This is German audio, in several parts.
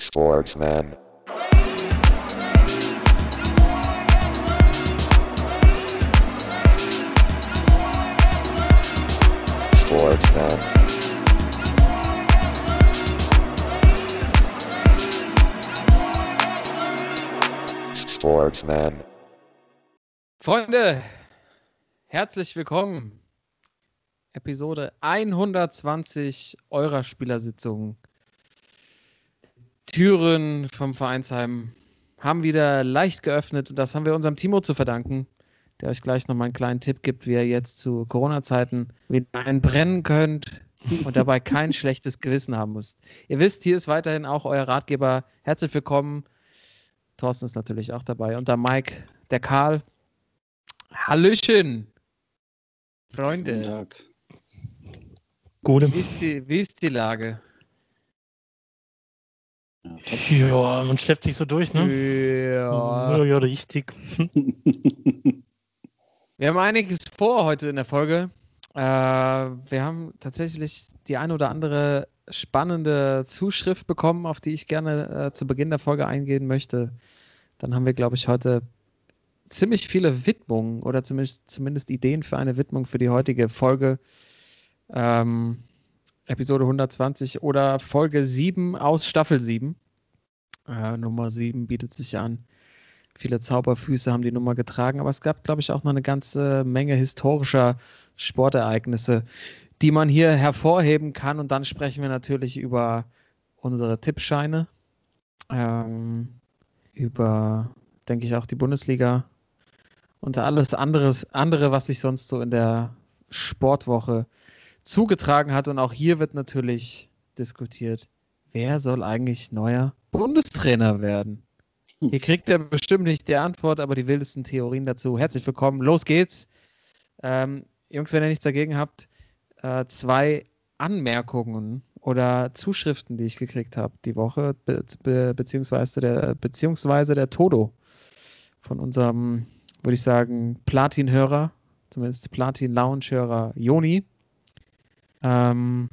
Sportsman. Sportsman. Sportsman. Freunde, herzlich willkommen. Episode 120 eurer Spielersitzung. Türen vom Vereinsheim haben wieder leicht geöffnet und das haben wir unserem Timo zu verdanken, der euch gleich nochmal einen kleinen Tipp gibt, wie ihr jetzt zu Corona-Zeiten wieder einbrennen könnt und dabei kein schlechtes Gewissen haben müsst. Ihr wisst, hier ist weiterhin auch euer Ratgeber. Herzlich willkommen. Thorsten ist natürlich auch dabei und der Mike, der Karl. Hallöchen, Guten Freunde. Tag. Gute. Wie ist die, wie ist die Lage? Ja, man schleppt sich so durch, ne? Ja. Ja, ja, richtig. Wir haben einiges vor heute in der Folge. Äh, wir haben tatsächlich die ein oder andere spannende Zuschrift bekommen, auf die ich gerne äh, zu Beginn der Folge eingehen möchte. Dann haben wir, glaube ich, heute ziemlich viele Widmungen oder zumindest, zumindest Ideen für eine Widmung für die heutige Folge. Ähm, Episode 120 oder Folge 7 aus Staffel 7. Äh, Nummer 7 bietet sich an. Viele Zauberfüße haben die Nummer getragen, aber es gab, glaube ich, auch noch eine ganze Menge historischer Sportereignisse, die man hier hervorheben kann. Und dann sprechen wir natürlich über unsere Tippscheine, ähm, über, denke ich, auch die Bundesliga und alles anderes, andere, was sich sonst so in der Sportwoche zugetragen hat. Und auch hier wird natürlich diskutiert, wer soll eigentlich neuer Bundestrainer werden? Hier kriegt er bestimmt nicht die Antwort, aber die wildesten Theorien dazu. Herzlich willkommen, los geht's. Ähm, Jungs, wenn ihr nichts dagegen habt, äh, zwei Anmerkungen oder Zuschriften, die ich gekriegt habe die Woche, be be beziehungsweise, der, beziehungsweise der Todo von unserem, würde ich sagen, Platin-Hörer, zumindest Platin-Lounge-Hörer Joni. Ähm,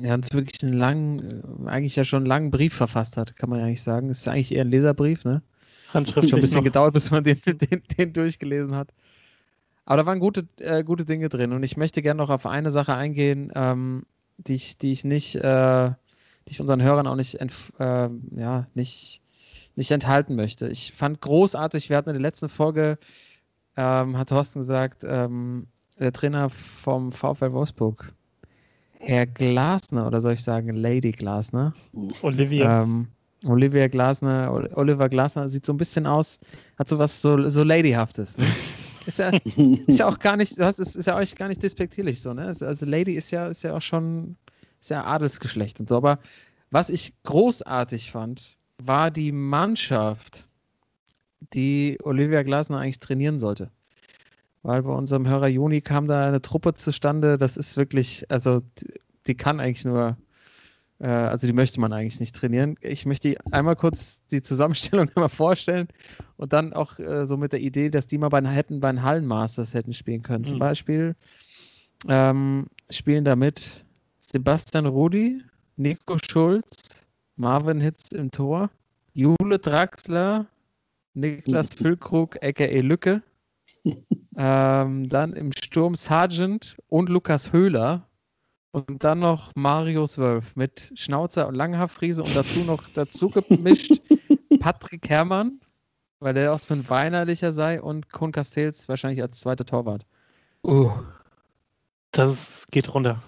er uns wirklich einen langen, äh, eigentlich ja schon einen langen Brief verfasst hat, kann man ja eigentlich sagen. Es ist eigentlich eher ein Leserbrief, ne? Hat schon ein Handschriftlich bisschen noch. gedauert, bis man den, den, den durchgelesen hat. Aber da waren gute, äh, gute Dinge drin und ich möchte gerne noch auf eine Sache eingehen, ähm, die, ich, die ich nicht, äh, die ich unseren Hörern auch nicht, äh, ja, nicht, nicht enthalten möchte. Ich fand großartig, wir hatten in der letzten Folge, ähm, hat Thorsten gesagt, ähm, der Trainer vom VfL Wolfsburg, Herr Glasner, oder soll ich sagen Lady Glasner, Olivia. ähm, Olivia Glasner, Ol- Oliver Glasner sieht so ein bisschen aus, hat so was so, so Ladyhaftes. Ne? Ist ja, ist ja auch gar nicht, das ist, ist ja euch gar nicht despektierlich so, ne? Also also Lady ist ja, ist ja auch schon, ist ja Adelsgeschlecht und so. Aber was ich großartig fand, war die Mannschaft, die Olivia Glasner eigentlich trainieren sollte. Weil bei unserem Hörer Juni kam da eine Truppe zustande, das ist wirklich, also die, die kann eigentlich nur, äh, also die möchte man eigentlich nicht trainieren. Ich möchte einmal kurz die Zusammenstellung einmal vorstellen und dann auch äh, so mit der Idee, dass die mal bei, hätten bei den Hallenmasters hätten spielen können. Zum Mhm. Beispiel ähm, spielen damit Sebastian Rudi, Nico Schulz, Marvin Hitz im Tor, Jule Draxler, Niklas Füllkrug, a.k.a. Lücke, ähm, dann im Sturm Sargent und Lukas Höhler und dann noch Marius Wölf mit Schnauzer und Langhaarfriese und dazu noch dazu gemischt Patrick Herrmann, weil der auch so ein weinerlicher sei und Kohn Castells wahrscheinlich als zweiter Torwart. Uh, Das geht runter.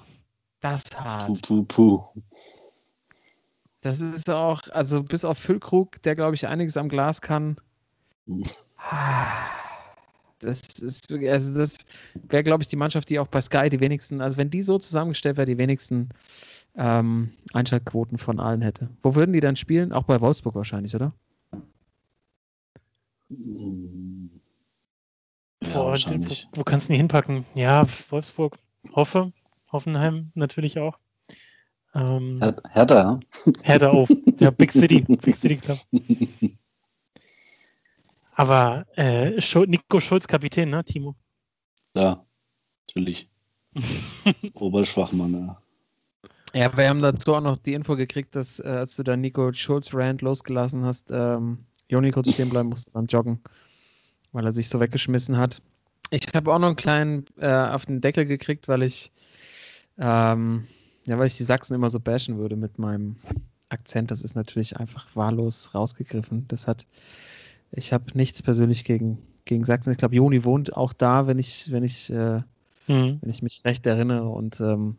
das ist hart. puh, puh, puh. Das ist auch, also bis auf Füllkrug, der glaube ich einiges am Glas kann. Das ist also das wäre glaube ich die Mannschaft, die auch bei Sky die wenigsten, also wenn die so zusammengestellt wäre, die wenigsten ähm, Einschaltquoten von allen hätte. Wo würden die dann spielen? Auch bei Wolfsburg wahrscheinlich, oder? Ja, Boah, wahrscheinlich. wo, wo kannst du ihn hinpacken? Ja, Wolfsburg, Hoffe, Hoffenheim natürlich auch. Ähm, Her Hertha, Hertha auf. Ja, Big City, Big City Club. Aber äh, Schul Nico Schulz Kapitän, ne, Timo? ja, natürlich. Oberschwachmann, ja. Ja, wir haben dazu auch noch die Info gekriegt, dass äh, als du da Nico Schulz Rand losgelassen hast, ähm, Joni kurz stehen bleiben musste beim Joggen, weil er sich so weggeschmissen hat. Ich habe auch noch einen kleinen äh, auf den Deckel gekriegt, weil ich ähm, ja, weil ich die Sachsen immer so bashen würde mit meinem Akzent. Das ist natürlich einfach wahllos rausgegriffen. Das hat, ich habe nichts persönlich gegen, gegen Sachsen. Ich glaube, Joni wohnt auch da, wenn ich, wenn ich, äh, Mhm. wenn ich mich recht erinnere. Und ähm,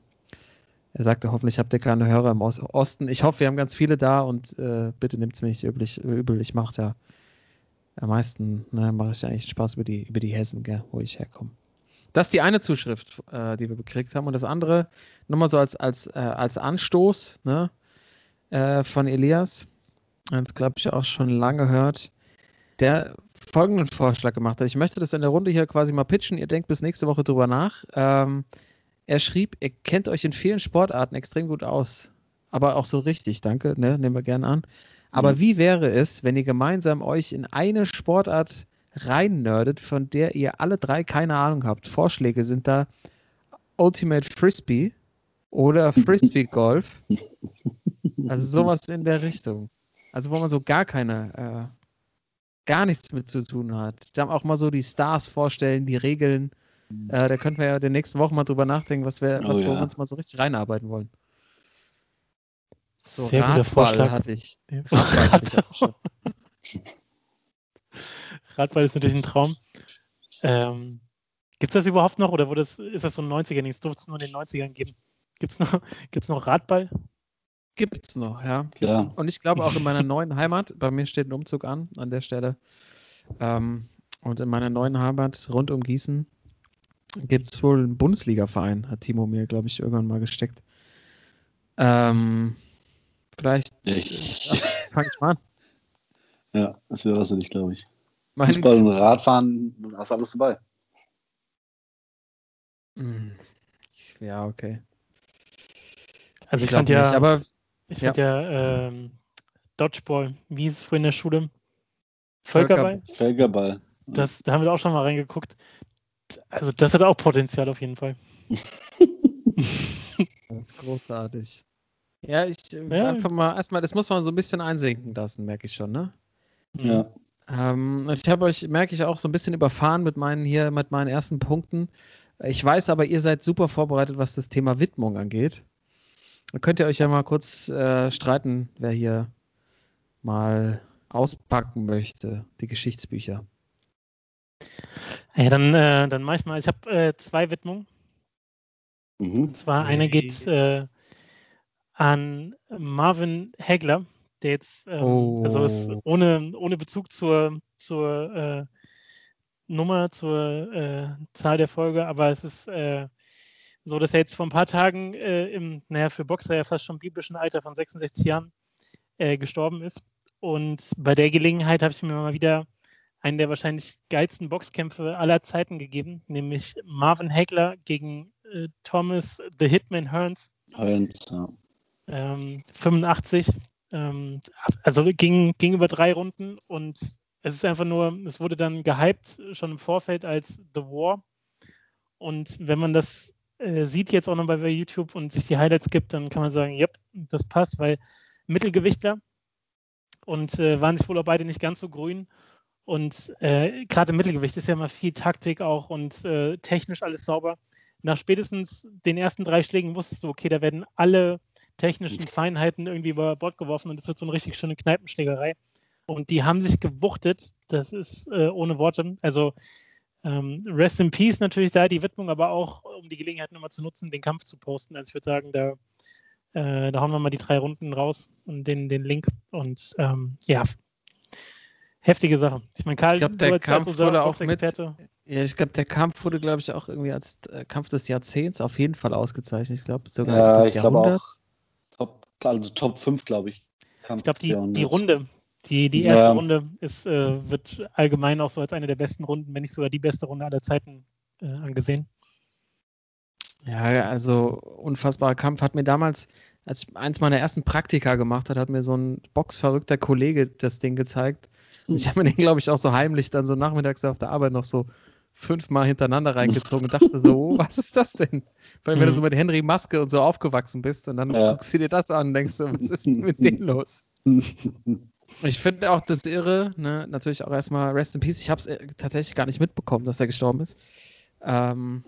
er sagte, hoffentlich habt ihr keine Hörer im Os- Osten. Ich hoffe, wir haben ganz viele da und äh, bitte nehmt es mir nicht üblich, übel. Ich mache ja am meisten, ne, mache ich eigentlich Spaß über die, über die Hessen, gell, wo ich herkomme. Das ist die eine Zuschrift, äh, die wir gekriegt haben. Und das andere, nochmal so als, als, äh, als Anstoß ne, äh, von Elias, das glaube ich auch schon lange hört, der folgenden Vorschlag gemacht hat. Ich möchte das in der Runde hier quasi mal pitchen. Ihr denkt bis nächste Woche drüber nach. Ähm, er schrieb, ihr kennt euch in vielen Sportarten extrem gut aus. Aber auch so richtig, danke, ne, nehmen wir gerne an. Aber Mhm. wie wäre es, wenn ihr gemeinsam euch in eine Sportart rein nerdet, von der ihr alle drei keine Ahnung habt? Vorschläge sind da Ultimate Frisbee oder Frisbee Golf. Also sowas in der Richtung. Also wo man so gar keine, äh, gar nichts mit zu tun hat. Da auch mal so die Stars vorstellen, die Regeln. Äh, da könnten wir ja in den nächsten Wochen mal drüber nachdenken, was wir, Oh was wir ja. uns mal so richtig reinarbeiten wollen. So, Sehr guter Radball Vorschlag. hatte ich. Radball hatte ich. Radball ist natürlich ein Traum. Ähm, Gibt es das überhaupt noch oder wurde das, ist das so ein 90er-Ding? Es durfte es nur in den 90ern geben. Gibt es noch, gibt's noch Radball? Gibt's noch, ja. Klar. Und ich glaube auch in meiner neuen Heimat, bei mir steht ein Umzug an, an der Stelle. Ähm, und in meiner neuen Heimat rund um Gießen gibt es wohl einen Bundesliga-Verein, hat Timo mir, glaube ich, irgendwann mal gesteckt. Ähm, vielleicht Ich, fange ich mal an. ja, das wäre was für dich, glaube ich. Mein- Fußball und Radfahren, du hast alles dabei. Hm. Ja, okay. Also ich, glaub fand ja, nicht, aber ich fand ja ähm, Dodgeball, wie hieß es früher in der Schule? Völker- Völkerball? Felgerball. Das, da haben wir auch schon mal reingeguckt. Also das hat auch Potenzial auf jeden Fall. das ist großartig. Ja, ich äh, Ja. einfach mal, erstmal, das muss man so ein bisschen einsinken lassen, merke ich schon, ne? Ja. Ähm, und ich habe euch, merke ich, auch so ein bisschen überfahren mit meinen hier, mit meinen ersten Punkten. Ich weiß aber, ihr seid super vorbereitet, was das Thema Widmung angeht. Da könnt ihr euch ja mal kurz äh, streiten, wer hier mal auspacken möchte, die Geschichtsbücher. Ja, dann, äh, dann mach ich mal. Ich habe äh, zwei Widmungen. Mhm. Und zwar eine geht äh, an Marvin Hagler, der jetzt, ähm, also ist Oh. ohne, ohne Bezug zur, zur äh, Nummer, zur äh, Zahl der Folge, aber es ist äh, so, dass er jetzt vor ein paar Tagen äh, im, naja, für Boxer ja fast schon biblischen Alter von 66 Jahren äh, gestorben ist. Und bei der Gelegenheit habe ich mir mal wieder einen der wahrscheinlich geilsten Boxkämpfe aller Zeiten gegeben, nämlich Marvin Hagler gegen äh, Thomas The Hitman Hearns, Hearns, ja. ähm, 85. Ähm, also ging, ging über drei Runden und es ist einfach nur, es wurde dann gehypt schon im Vorfeld als The War. Und wenn man das äh, sieht jetzt auch noch bei YouTube und sich die Highlights gibt, dann kann man sagen, yep, das passt, weil Mittelgewichtler und äh, waren sich wohl auch beide nicht ganz so grün. Und äh, gerade im Mittelgewicht ist ja immer viel Taktik auch und äh, technisch alles sauber. Nach spätestens den ersten drei Schlägen wusstest du, okay, da werden alle technischen Feinheiten irgendwie über Bord geworfen und es wird so eine richtig schöne Kneipenschlägerei. Und die haben sich gewuchtet, das ist äh, ohne Worte. Also ähm, Rest in Peace natürlich da die Widmung, aber auch um die Gelegenheit nochmal zu nutzen, den Kampf zu posten. Also ich würde sagen, da, äh, da hauen wir mal die drei Runden raus und den, den Link. Und ähm, ja, heftige Sache. Ich meine, Karl, Ich glaub, der Kampf als unser wurde auch mit- Ja, ich glaube, der Kampf wurde, glaube ich, auch irgendwie als äh, Kampf des Jahrzehnts auf jeden Fall ausgezeichnet. Ich glaube, sogar Ja, des ich glaube auch. Top, also Top 5, glaube ich. Ich glaube, die, die Runde, die, die Ja. erste Runde ist, äh, wird allgemein auch so als eine der besten Runden, wenn nicht sogar die beste Runde aller Zeiten äh, angesehen. Ja, also unfassbarer Kampf. Hat mir damals, als ich eins meiner ersten Praktika gemacht hat, hat mir so ein boxverrückter Kollege das Ding gezeigt. Und ich habe mir den, glaube ich, auch so heimlich dann so nachmittags auf der Arbeit noch so fünfmal hintereinander reingezogen und dachte so, oh, was ist das denn? Vor allem, wenn du Mhm. so mit Henry Maske und so aufgewachsen bist und dann Ja. guckst du dir das an und denkst so, was ist denn mit denen los? Ich finde auch das irre, ne? natürlich auch erstmal Rest in Peace. Ich habe es tatsächlich gar nicht mitbekommen, dass er gestorben ist. Ähm,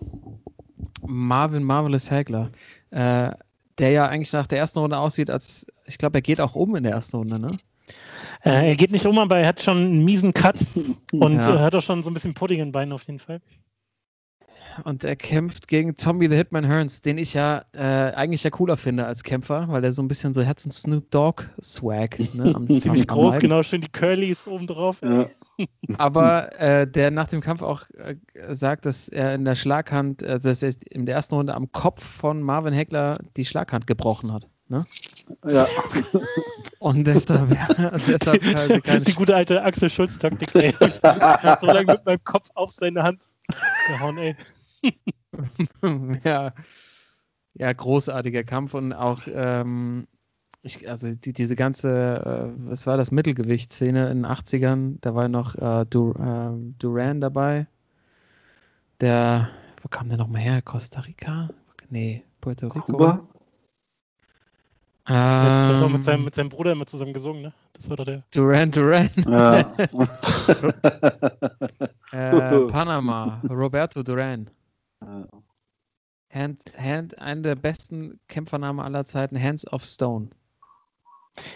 Marvin Marvelous Hagler, äh, der ja eigentlich nach der ersten Runde aussieht, als ich glaube, er geht auch um in der ersten Runde, ne? Äh, er geht nicht um, aber er hat schon einen miesen Cut und Ja. äh, hat auch schon so ein bisschen Pudding in den Beinen auf jeden Fall. Und er kämpft gegen Zombie the Hitman Hearns, den ich ja äh, eigentlich ja cooler finde als Kämpfer, weil der so ein bisschen so Herz und Snoop Dogg Swag, ne? Am, Ziemlich am- am groß, Leib. genau, schön die Curlys oben drauf. ja. Aber äh, der nach dem Kampf auch äh, sagt, dass er in der Schlaghand, äh, dass er in der ersten Runde am Kopf von Marvin Heckler die Schlaghand gebrochen hat. Ne? ja. Und deshalb, ja, deshalb Das ist die gute alte Axel Schulz-Taktik. ey. Ich hab so lange mit meinem Kopf auf seine Hand gehauen, ey. ja, ja, großartiger Kampf und auch, ähm, ich, also die, diese ganze, äh, was war das, Mittelgewichtsszene in den 80ern, da war noch äh, Dur, ähm, Duran dabei, der, wo kam der nochmal her? Costa Rica? Nee, Puerto Rico. Kuba? Der hat auch mit Ähm, seinem, mit seinem Bruder immer zusammen gesungen, ne? Das war doch der. Duran Duran, Ja. äh, Panama, Roberto Duran. Ja. Hand, Hand, einer der besten Kämpfernamen aller Zeiten, Hands of Stone.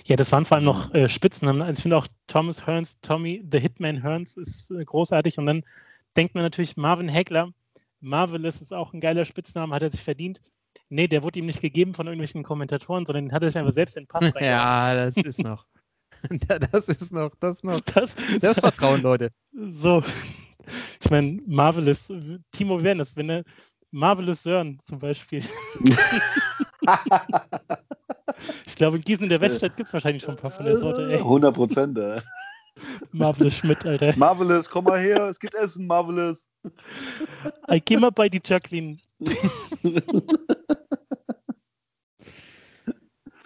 Ja, das waren vor allem noch äh, Spitznamen. Also ich finde auch Thomas Hearns, Tommy, The Hitman Hearns ist äh, großartig. Und dann denkt man natürlich Marvin Hagler. Marvelous ist auch ein geiler Spitzname, hat er sich verdient. Nee, der wurde ihm nicht gegeben von irgendwelchen Kommentatoren, sondern den hat er sich einfach selbst in den Pass. Ja, das ist noch. Das ist noch, das ist noch. Das, Selbstvertrauen, Leute. So, ich meine, Marvelous, Timo Wernes, wenn er Marvelous Sören zum Beispiel. Ich glaube, in Gießen in der Weststadt gibt es wahrscheinlich schon ein paar von der Sorte, ey. 100 Prozent. ey. Marvelous Schmidt, Alter. Marvelous, komm mal her, es gibt Essen, Marvelous. Ich geh mal bei die Jacqueline.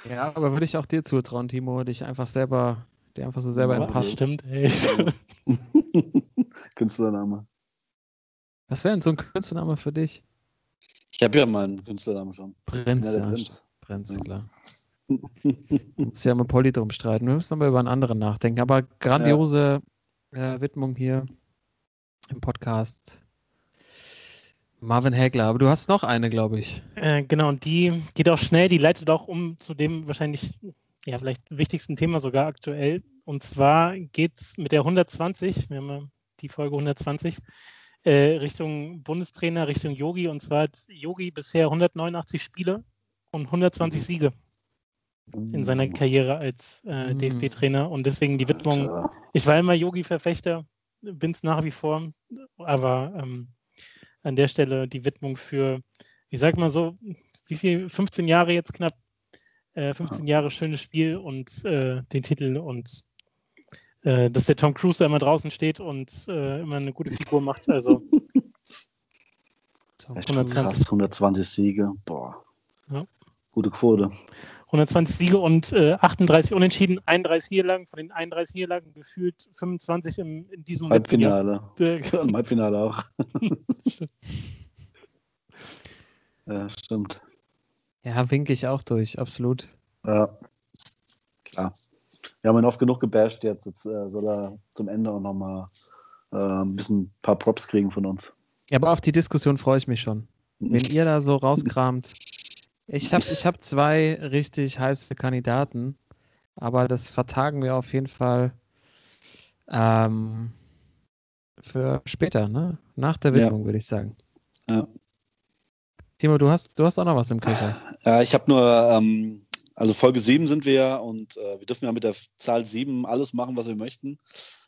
Ja, aber würde ich auch dir zutrauen, Timo, dich einfach selber, dir einfach so selber im Ja, Pass. das- Stimmt, ey. Künstlername. Was wäre denn so ein Künstlername für dich? Ich habe ja meinen Künstlernamen schon. Prinz. Ja, der ja, Prinz. Prinz, klar. Muss ja mit Polly drum streiten. Wir müssen aber über einen anderen nachdenken. Aber grandiose äh, Widmung hier im Podcast. Marvin Hagler, aber du hast noch eine, glaube ich. Äh, genau, und die geht auch schnell, die leitet auch um zu dem wahrscheinlich, ja, vielleicht wichtigsten Thema sogar aktuell. Und zwar geht es mit der 120, wir haben ja die Folge 120, äh, Richtung Bundestrainer, Richtung Yogi. Und zwar hat Yogi bisher 189 Spiele und 120 Siege in seiner Karriere als äh, Mm. DFB-Trainer. Und deswegen die Widmung ich war immer Yogi-Verfechter, bin es nach wie vor, aber ähm, an der Stelle die Widmung für, ich sag mal so, wie viel, 15 Jahre jetzt knapp, äh, 15 Jahre schönes Spiel und äh, den Titel und äh, dass der Tom Cruise da immer draußen steht und äh, immer eine gute Figur macht. Also So, Echt 120. krass, 120 Siege. Boah. Ja. Gute Quote. 120 Siege und äh, 38 Unentschieden, 31 Niederlagen, von den 31 Niederlagen gefühlt 25 im, in diesem. Halbfinale. Äh, Im Halbfinale auch. ja, stimmt. Ja, winke ich auch durch, absolut. Ja. Klar. Wir haben ihn oft genug gebasht jetzt. Jetzt äh, soll er zum Ende auch nochmal äh, ein bisschen ein paar Props kriegen von uns. Ja, aber auf die Diskussion freue ich mich schon. Wenn ihr da so rauskramt. Ich habe ich hab zwei richtig heiße Kandidaten, aber das vertagen wir auf jeden Fall ähm, für später, ne? Nach der Ja. Widmung, würde ich sagen. Ja. Timo, du hast, du hast auch noch was im Köcher. Ja, ich habe nur, ähm, also Folge 7 sind wir ja und äh, wir dürfen ja mit der Zahl 7 alles machen, was wir möchten.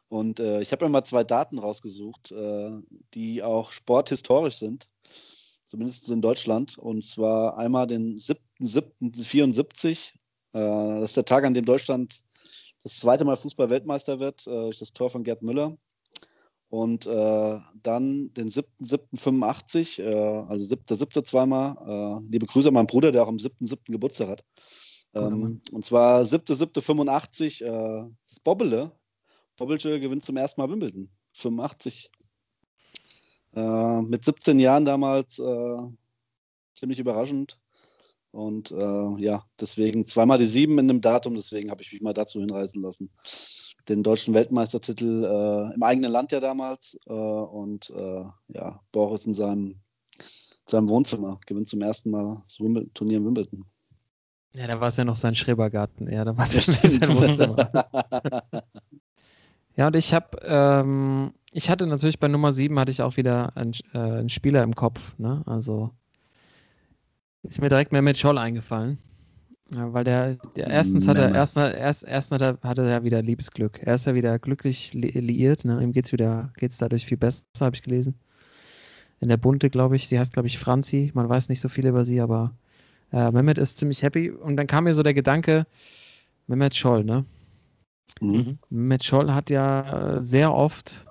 Und äh, ich habe mir mal zwei Daten rausgesucht, äh, die auch sporthistorisch sind, zumindest in Deutschland. Und zwar einmal den 7.7.74. Äh, das ist der Tag, an dem Deutschland das zweite Mal Fußball-Weltmeister wird, äh, durch das Tor von Gerd Müller. Und äh, dann den 7.7.85, äh, also 7.7. zweimal. Äh, liebe Grüße an meinen Bruder, der auch am 7.7. Geburtstag hat. Ähm, und zwar 7.7.85, äh, das Bobbele. Bobbelche gewinnt zum ersten Mal Wimbledon. 85. Äh, mit 17 Jahren damals äh, ziemlich überraschend. Und äh, ja, deswegen zweimal die sieben in dem Datum, deswegen habe ich mich mal dazu hinreißen lassen. Den deutschen Weltmeistertitel äh, im eigenen Land ja damals. Äh, und äh, ja, Boris in seinem, seinem Wohnzimmer gewinnt zum ersten Mal das Wimbledon, Turnier in Wimbledon. Ja, da war es ja noch sein Schrebergarten. Ja, da war es ja nicht sein Wohnzimmer. Ja, und ich habe, ähm, ich hatte natürlich bei Nummer 7 hatte ich auch wieder einen, äh, einen Spieler im Kopf. Ne? Also ist mir direkt Mehmet Scholl eingefallen. Ja, weil der, der erstens hat er, erst, erst, erst hat er, hatte er wieder Liebesglück. Er ist ja wieder glücklich li liiert. Ne? Ihm geht's wieder, geht's dadurch viel besser, habe ich gelesen. In der Bunte, glaube ich. Sie heißt, glaube ich, Franzi. Man weiß nicht so viel über sie, aber äh, Mehmet ist ziemlich happy. Und dann kam mir so der Gedanke, Mehmet Scholl, ne? Mhm. Mehmet Scholl hat ja äh, sehr oft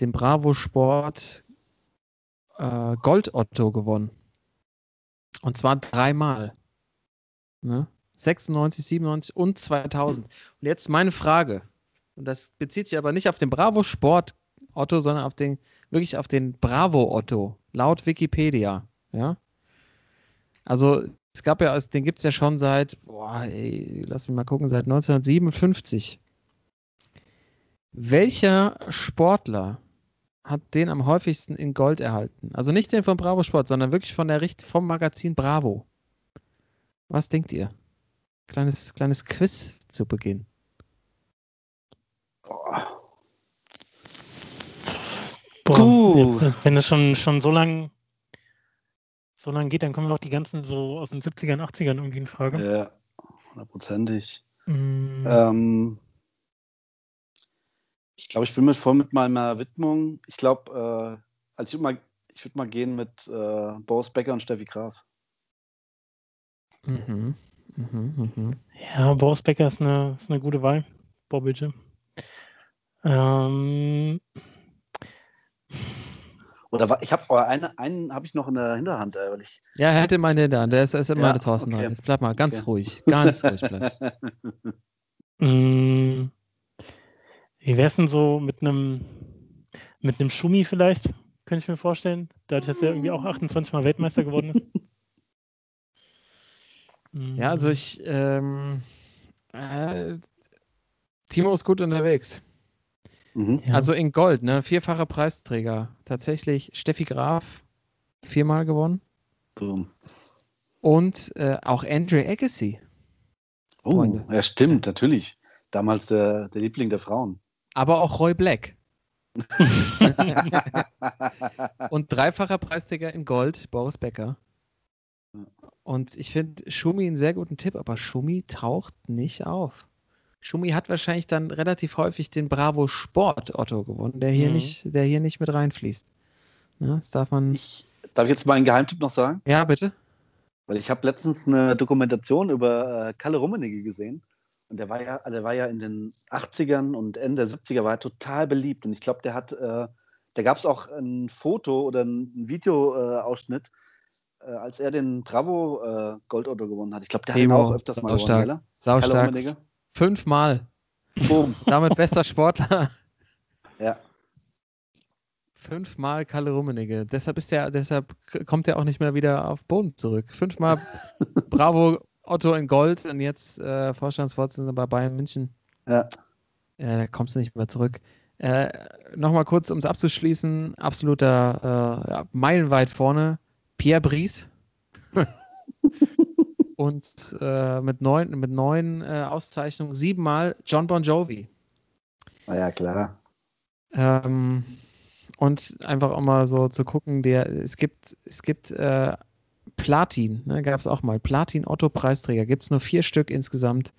den Bravo Sport äh, Gold Otto gewonnen. Und zwar dreimal. Ne? 96, 97 und 2000. Und jetzt meine Frage. Und das bezieht sich aber nicht auf den Bravo Sport Otto, sondern auf den, wirklich auf den Bravo Otto, laut Wikipedia. Ja. Also, es gab ja, den gibt es ja schon seit, boah, ey, lass mich mal gucken, seit 1957. Welcher Sportler hat den am häufigsten in Gold erhalten? Also nicht den von Bravo Sport, sondern wirklich von der Richt vom Magazin Bravo. Was denkt ihr? Kleines, kleines Quiz zu Beginn. Boah, Gut. Wenn es schon, schon so lang so lang geht, dann kommen auch die ganzen so aus den 70ern, 80ern irgendwie in Frage. Ja, hundertprozentig. Mm, Ähm, ich glaube, ich bin mit voll mit meiner Widmung. Ich glaube, äh, also ich würde mal, ich würd mal gehen mit äh, Boris Becker und Steffi Graf. Mhm. Mhm, mhm. Ja, Boris Becker ist eine, ist eine gute Wahl. Bobbelche. Ähm, Oder wa- ich habe eine, einen habe ich noch in der Hinterhand, weil ich. Ja, hätte meine da. Der ist, ist immer Ja, der Thorsten okay. Jetzt bleib mal ganz Okay. ruhig. Ganz ruhig bleiben. mm, wie wäre es denn so mit einem mit einem Schumi vielleicht? Könnte ich mir vorstellen. Dadurch, dass er irgendwie auch 28 Mal Weltmeister geworden ist. Mm, Ja, also ich, ähm, äh, Timo ist gut unterwegs. mhm. Also in Gold, ne? Vierfacher Preisträger. Tatsächlich Steffi Graf viermal gewonnen. so. Und äh, auch Andre Agassi. Oh, Freunde. ja, stimmt, natürlich. Damals der, der Liebling der Frauen. Aber auch Roy Black. Und dreifacher Preisträger in Gold, Boris Becker. Und ich finde Schumi einen sehr guten Tipp, aber Schumi taucht nicht auf. Schumi hat wahrscheinlich dann relativ häufig den Bravo Sport Otto gewonnen, der hier, Mhm. nicht, der hier nicht mit reinfließt. Ne, das darf man. ich, darf ich jetzt mal einen Geheimtipp noch sagen? Ja, bitte. Weil ich habe letztens eine Dokumentation über äh, Kalle Rummenigge gesehen. Und der war ja, der war ja in den 80ern und Ende der 70er war er total beliebt. Und ich glaube, der hat, äh, da gab es auch ein Foto oder ein Videoausschnitt, äh, als er den Bravo äh, Goldauto gewonnen hat. Ich glaube, der hat Timo, auch öfters mal gewonnen, gell? Kalle Saustark. Rummenigge. Fünfmal. Boom. Damit bester Sportler. Ja. Fünfmal Kalle Rummenigge. Deshalb ist der, deshalb kommt er auch nicht mehr wieder auf Boden zurück. Fünfmal Bravo Otto in Gold und jetzt äh, Vorstandsvorsitzender bei Bayern München. Ja. Äh, da kommst du nicht mehr zurück. Äh, Nochmal kurz, um es abzuschließen, absoluter äh, ja, meilenweit vorne, Pierre Brice. und äh, mit neun, mit neun äh, Auszeichnungen siebenmal John Bon Jovi. Na ja, klar. Ähm, und einfach auch mal so zu gucken, der, es gibt, es gibt äh, Platin, ne, gab es auch mal. Platin Otto Preisträger, gibt es nur vier Stück insgesamt.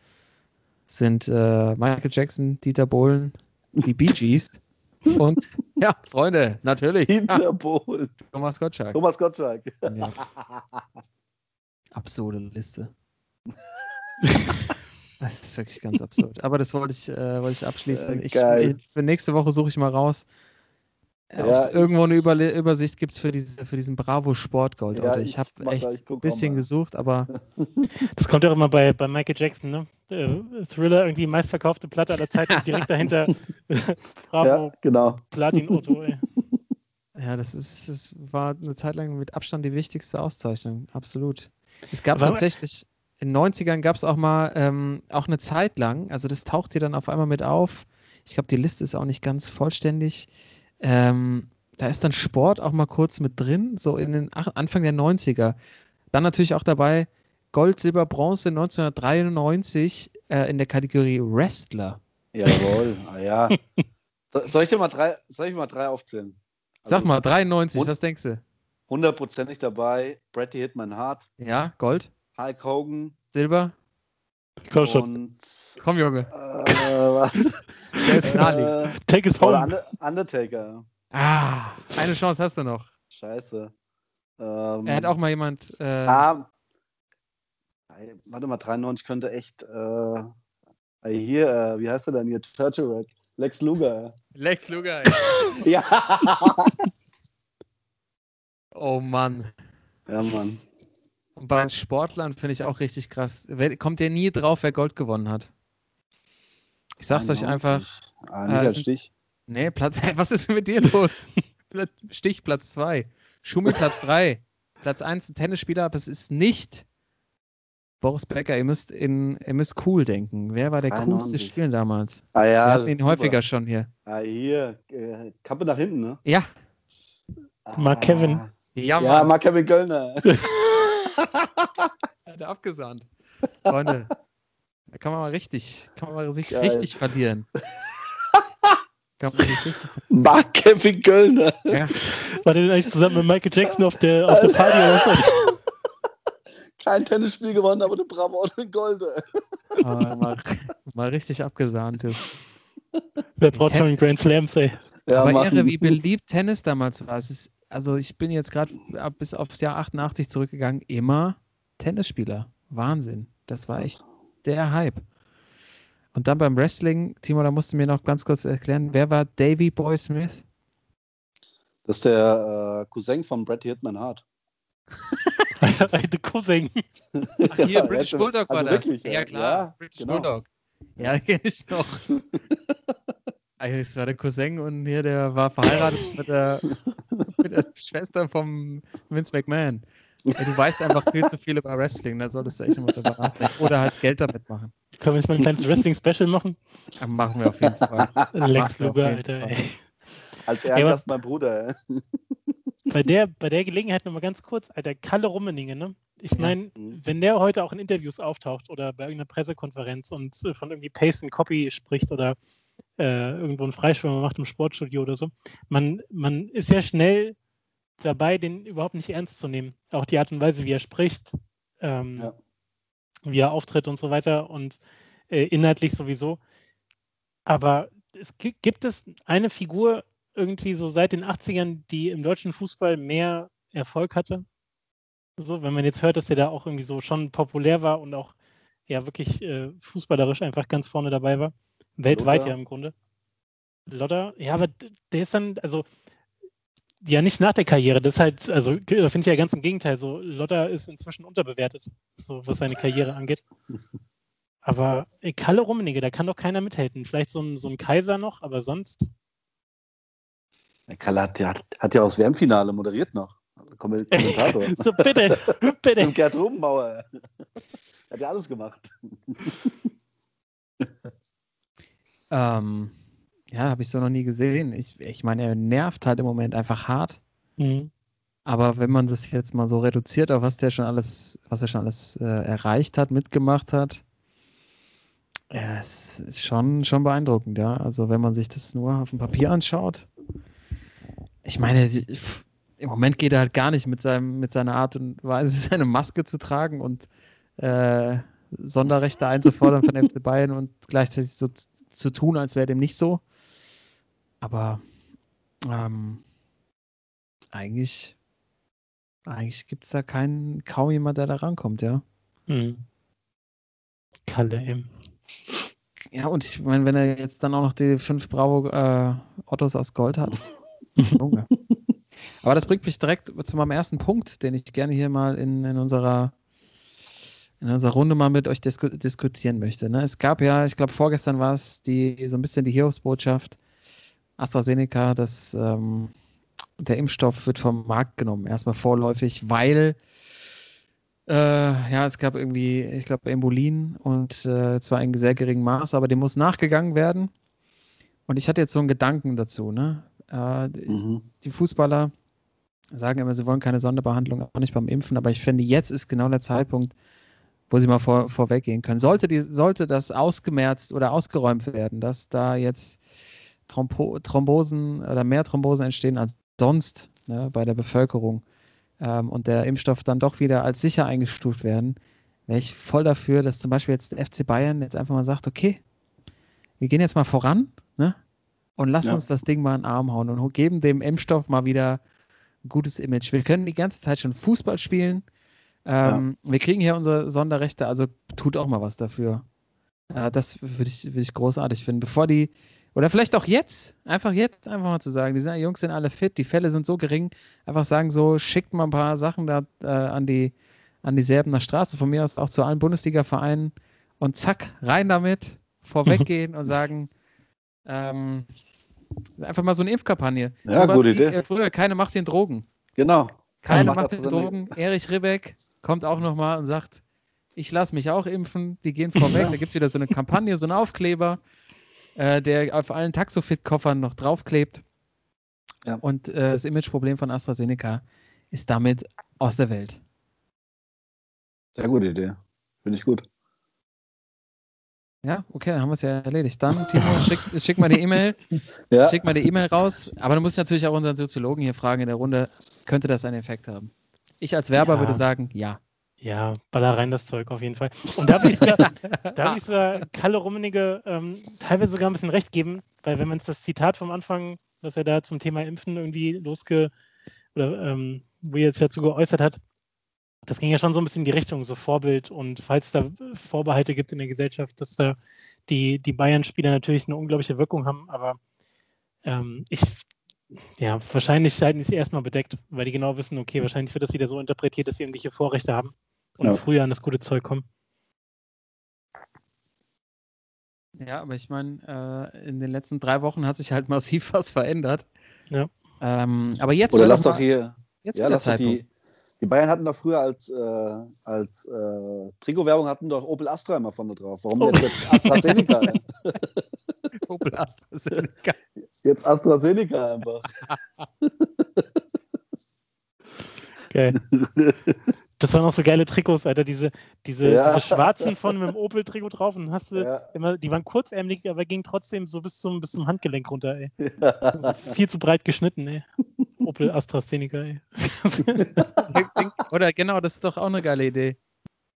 Sind äh, Michael Jackson, Dieter Bohlen, die Bee Gees und ja, Freunde, natürlich. Hinter Bohlen. Thomas Gottschalk. Thomas Gottschalk. Ja. Absurde Liste. Das ist wirklich ganz absurd. Aber das wollte ich, äh, wollte ich abschließen. Äh, Ich, ich, für nächste Woche suche ich mal raus. Ob Ja, es irgendwo eine Überle Übersicht gibt für, diese, für diesen Bravo Sportgold. Ja, ich ich habe echt ein bisschen mal. gesucht, aber Das kommt ja auch immer bei, bei Michael Jackson, ne? Äh, Thriller, irgendwie meistverkaufte Platte aller Zeiten, direkt dahinter Bravo, Ja, genau. Platin Otto, ey. Ja, das ist, das war eine Zeit lang mit Abstand die wichtigste Auszeichnung, absolut. Es gab Aber- tatsächlich, in den 90ern gab es auch mal, ähm, auch eine Zeit lang, also das taucht hier dann auf einmal mit auf. Ich glaube, die Liste ist auch nicht ganz vollständig. Ähm, da ist dann Sport auch mal kurz mit drin, so in den Anfang der 90er. Dann natürlich auch dabei Gold, Silber, Bronze 1993 äh, in der Kategorie Wrestler. Jawohl, ah, ja. So- Soll ich dir mal drei, soll ich mal drei aufzählen? Sag Also, mal, 93, und- was denkst du? Hundertprozentig dabei. Bretty Hitman Hart, Ja, Gold, Hulk Hogan Silber? Komm schon. und Komm, Junge. äh, was? Der ist naheliegend. äh, Take oder home. Under- Undertaker. Ah, eine Chance hast du noch. Scheiße. Ähm, Er hat auch mal jemand. Äh, Ah, warte mal, 93 könnte echt. Äh, hier, äh, wie heißt er denn hier? Turturack. Lex Luger. Lex Luger. Ja. oh Mann. ja, Mann. Und bei den Sportlern finde ich auch richtig krass. Kommt der nie drauf, wer Gold gewonnen hat? Ich sag's euch 91. einfach. Ah, nicht Äh, als Stich. Nee, Platz. Was ist denn mit dir los? Stich Platz 2. Schumi Platz 3. Platz 1 ein Tennisspieler, aber es ist nicht Boris Becker. Ihr müsst, in, ihr müsst cool denken. Wer war der coolste 93. Spieler damals? Ah Wir ja. hatten ihn super. häufiger schon hier. Ah, hier. Äh, Kappe nach hinten, ne? Ja, Mark Ah. Kevin. ja, Ja. Mark Kevin Göllner. Hat er abgesandt. Freunde, da kann man mal richtig, kann man mal sich Geil. richtig verlieren. kann man sich richtig, Mark Kevin Göllner. ja, War der denn eigentlich zusammen mit Michael Jackson auf der, auf der Party? Kein Tennisspiel gewonnen, aber eine Bravo und ein Golde. aber mal, mal richtig abgesahnt. Du. Wer braucht schon einen Grand Slams, ey? Ja, aber irre, wie beliebt Tennis damals war. Es ist, also ich bin jetzt gerade bis aufs Jahr 88 zurückgegangen, immer Tennisspieler. Wahnsinn. Das war echt der Hype. Und dann beim Wrestling, Timo, da musst du mir noch ganz kurz erklären, wer war Davy Boy Smith? Das ist der äh, Cousin von Bretty Hitman Hart. Eine Cousin. Ach, hier, Ja, British also- Bulldog war also das. wirklich, ja, ja. klar, Ja, British genau. Bulldog. Ja, kenn ich noch. Das war der Cousin und hier, der war verheiratet mit der, mit der Schwester vom Vince McMahon. Ey, du weißt einfach viel zu viel über Wrestling, da solltest du echt mal drüber nachdenken. Oder halt Geld damit machen. Können wir nicht mal ein kleines Wrestling-Special machen? Aber machen wir auf jeden Fall. Lex Luger, Alter, Fall. ey. Als Ehrengast mein Bruder. ey. Bei der, bei der Gelegenheit nochmal ganz kurz, Alter, Kalle Rummeninge, ne? Ich Ja. meine, Mhm. wenn der heute auch in Interviews auftaucht oder bei irgendeiner Pressekonferenz und äh, von irgendwie Pace and Copy spricht oder äh, irgendwo einen Freischwimmer macht im Sportstudio oder so, man, man ist ja schnell dabei, den überhaupt nicht ernst zu nehmen. Auch die Art und Weise, wie er spricht, ähm, Ja. wie er auftritt und so weiter und äh, inhaltlich sowieso. Aber es gi- gibt es eine Figur irgendwie so seit den 80ern, die im deutschen Fußball mehr Erfolg hatte? So, wenn man jetzt hört, dass der da auch irgendwie so schon populär war und auch ja wirklich äh, fußballerisch einfach ganz vorne dabei war. Weltweit Lothar. ja im Grunde. Lodder, ja, aber der ist dann, also ja, nicht nach der Karriere. Das ist halt, also da finde ich ja ganz im Gegenteil. So, Lodder ist inzwischen unterbewertet, so was seine Karriere angeht. Aber ey, Kalle Rummenigge, da kann doch keiner mithalten. Vielleicht so ein, so ein Kaiser noch, aber sonst. Der Kalle hat, der hat, hat ja auch das WM-Finale moderiert noch. Komm- Kommentator. So, bitte, bitte. Mit Gerd Rubenbauer. Hat ja alles gemacht. Ähm, ja, habe ich so noch nie gesehen. Ich, ich meine, er nervt halt im Moment einfach hart. Mhm. Aber wenn man das jetzt mal so reduziert, auf was der schon alles, was er schon alles äh, erreicht hat, mitgemacht hat, ja, es ist schon, schon beeindruckend, ja. Also wenn man sich das nur auf dem Papier anschaut, ich meine, im Moment geht er halt gar nicht mit seinem, mit seiner Art und Weise, seine Maske zu tragen und äh, Sonderrechte einzufordern von FC Bayern und gleichzeitig so zu tun, als wäre dem nicht so. Aber ähm, eigentlich, eigentlich gibt es da keinen, kaum jemand, der da rankommt, ja. Mhm. Kalle, ey. Ja, und ich meine, wenn er jetzt dann auch noch die fünf Bravo äh, Ottos aus Gold hat. Junge. Aber das bringt mich direkt zu meinem ersten Punkt, den ich gerne hier mal in, in unserer in unserer Runde mal mit euch disku diskutieren möchte. Ne? Es gab ja, ich glaube, vorgestern war es die so ein bisschen die Hiobsbotschaft AstraZeneca, das ähm, der Impfstoff wird vom Markt genommen, erstmal vorläufig, weil äh, ja, es gab irgendwie, ich glaube, Embolien und äh, zwar in sehr geringem Maß, aber dem muss nachgegangen werden. Und ich hatte jetzt so einen Gedanken dazu, ne? Äh, Mhm. die Fußballer sagen immer, sie wollen keine Sonderbehandlung, auch nicht beim Impfen, aber ich finde, jetzt ist genau der Zeitpunkt, wo sie mal vor, vorweggehen können. Sollte, die, sollte das ausgemerzt oder ausgeräumt werden, dass da jetzt Thrombo Thrombosen oder mehr Thrombosen entstehen als sonst ne, bei der Bevölkerung ähm, und der Impfstoff dann doch wieder als sicher eingestuft werden, wäre ich voll dafür, dass zum Beispiel jetzt der FC Bayern jetzt einfach mal sagt, okay, wir gehen jetzt mal voran ne, und lassen Ja. uns das Ding mal in den Arm hauen und geben dem Impfstoff mal wieder ein gutes Image. Wir können die ganze Zeit schon Fußball spielen. Ähm, Wir kriegen hier unsere Sonderrechte, also tut auch mal was dafür. Äh, das würde ich, würd ich großartig finden. Bevor die, oder vielleicht auch jetzt, einfach jetzt einfach mal zu sagen, die Jungs sind alle fit, die Fälle sind so gering, einfach sagen so, schickt mal ein paar Sachen da äh, an die an die Serbener Straße, von mir aus auch zu allen Bundesliga-Vereinen und zack, rein damit, vorweggehen und sagen, ähm, einfach mal so eine Impfkampagne. Ja, Sowas gute wie, Idee. äh, Früher, keine macht den Drogen. Genau. Keine macht den Drogen. Erich Ribbeck kommt auch nochmal und sagt, ich lasse mich auch impfen. Die gehen vorweg. Da gibt es wieder so eine Kampagne, so einen Aufkleber, äh, der auf allen Taxofit-Koffern noch draufklebt. Ja. Und äh, das Imageproblem von AstraZeneca ist damit aus der Welt. Sehr gute Idee. Finde ich gut. Ja, okay, dann haben wir es ja erledigt. Dann, Timo, schick, schick mal die E-Mail. Ja. Schick mal die E-Mail raus. Aber du musst natürlich auch unseren Soziologen hier fragen in der Runde, könnte das einen Effekt haben? Ich als Werber Ja. würde sagen, ja. Ja, baller rein das Zeug auf jeden Fall. Und da würde ich sogar, da würde ich sogar Kalle Rummenigge ähm, teilweise sogar ein bisschen recht geben, weil wenn man das Zitat vom Anfang, was er da zum Thema Impfen irgendwie losge oder ähm, wo er jetzt dazu geäußert hat, das ging ja schon so ein bisschen in die Richtung, so Vorbild und falls da Vorbehalte gibt in der Gesellschaft, dass da die, die Bayern-Spieler natürlich eine unglaubliche Wirkung haben, aber ähm, ich, ja, wahrscheinlich halten die es erstmal bedeckt, weil die genau wissen, okay, wahrscheinlich wird das wieder so interpretiert, dass sie irgendwelche Vorrechte haben und Ja. früher an das gute Zeug kommen. Ja, aber ich meine, äh, in den letzten drei Wochen hat sich halt massiv was verändert. Ja. Ähm, aber jetzt Oder lass doch hier. jetzt Ja, lass doch die. Die Bayern hatten doch früher als, äh, als äh, Trikotwerbung hatten doch Opel Astra immer vorne drauf. Warum Oh. jetzt, jetzt AstraZeneca? Opel AstraZeneca. jetzt AstraZeneca einfach. Geil. Das waren auch so geile Trikots, Alter. Diese, diese, Ja. diese schwarzen von mit dem Opel-Trikot drauf. Und hast du ja. immer, die waren kurzärmlich, aber gingen trotzdem so bis zum, bis zum Handgelenk runter, ey. Ja. Viel zu breit geschnitten, ey. Opel AstraZeneca, ey. Oder genau, das ist doch auch eine geile Idee.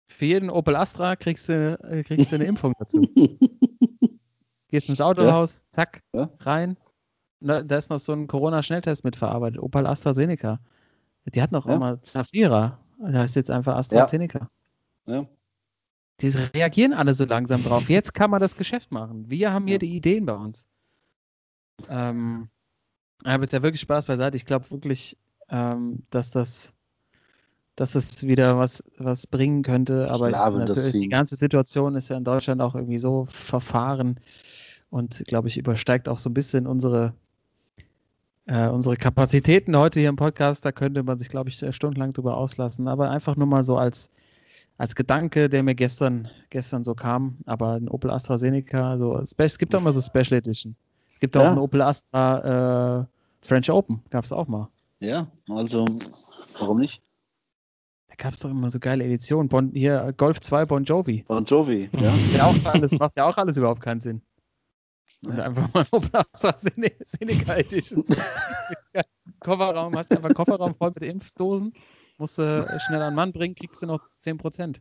Für jeden Opel Astra kriegst du, äh, kriegst du eine Impfung dazu. Gehst ins Autohaus, zack, Ja. rein. Da ist noch so ein Corona-Schnelltest mitverarbeitet. Opel AstraZeneca. Die hat noch Ja. immer Zafira. Da ist jetzt einfach AstraZeneca. Ja. Die reagieren alle so langsam drauf. Jetzt kann man das Geschäft machen. Wir haben hier Ja. die Ideen bei uns. Ähm, ich habe jetzt ja wirklich Spaß beiseite. Ich glaube wirklich, ähm, dass das dass das wieder was, was bringen könnte. Aber ich, das natürlich, die ganze Situation ist ja in Deutschland auch irgendwie so verfahren und glaube ich übersteigt auch so ein bisschen unsere äh, unsere Kapazitäten heute hier im Podcast. Da könnte man sich, glaube ich, stundenlang drüber auslassen. Aber einfach nur mal so als als Gedanke, der mir gestern, gestern so kam, aber ein Opel AstraZeneca, so, es gibt auch mal so Special Edition. Es gibt auch Ja. einen Opel Astra äh, French Open, gab es auch mal. ja, also warum nicht? Da gab es doch immer so geile Editionen. Bon, hier Golf 2 Bon Jovi. Bon Jovi, ja. Der auch alles, macht ja auch alles überhaupt keinen Sinn. Und einfach mal Opel AstraZeneca Edition. Kofferraum, hast du einfach Kofferraum voll mit Impfdosen, musst du schnell an Mann bringen, kriegst du noch 10%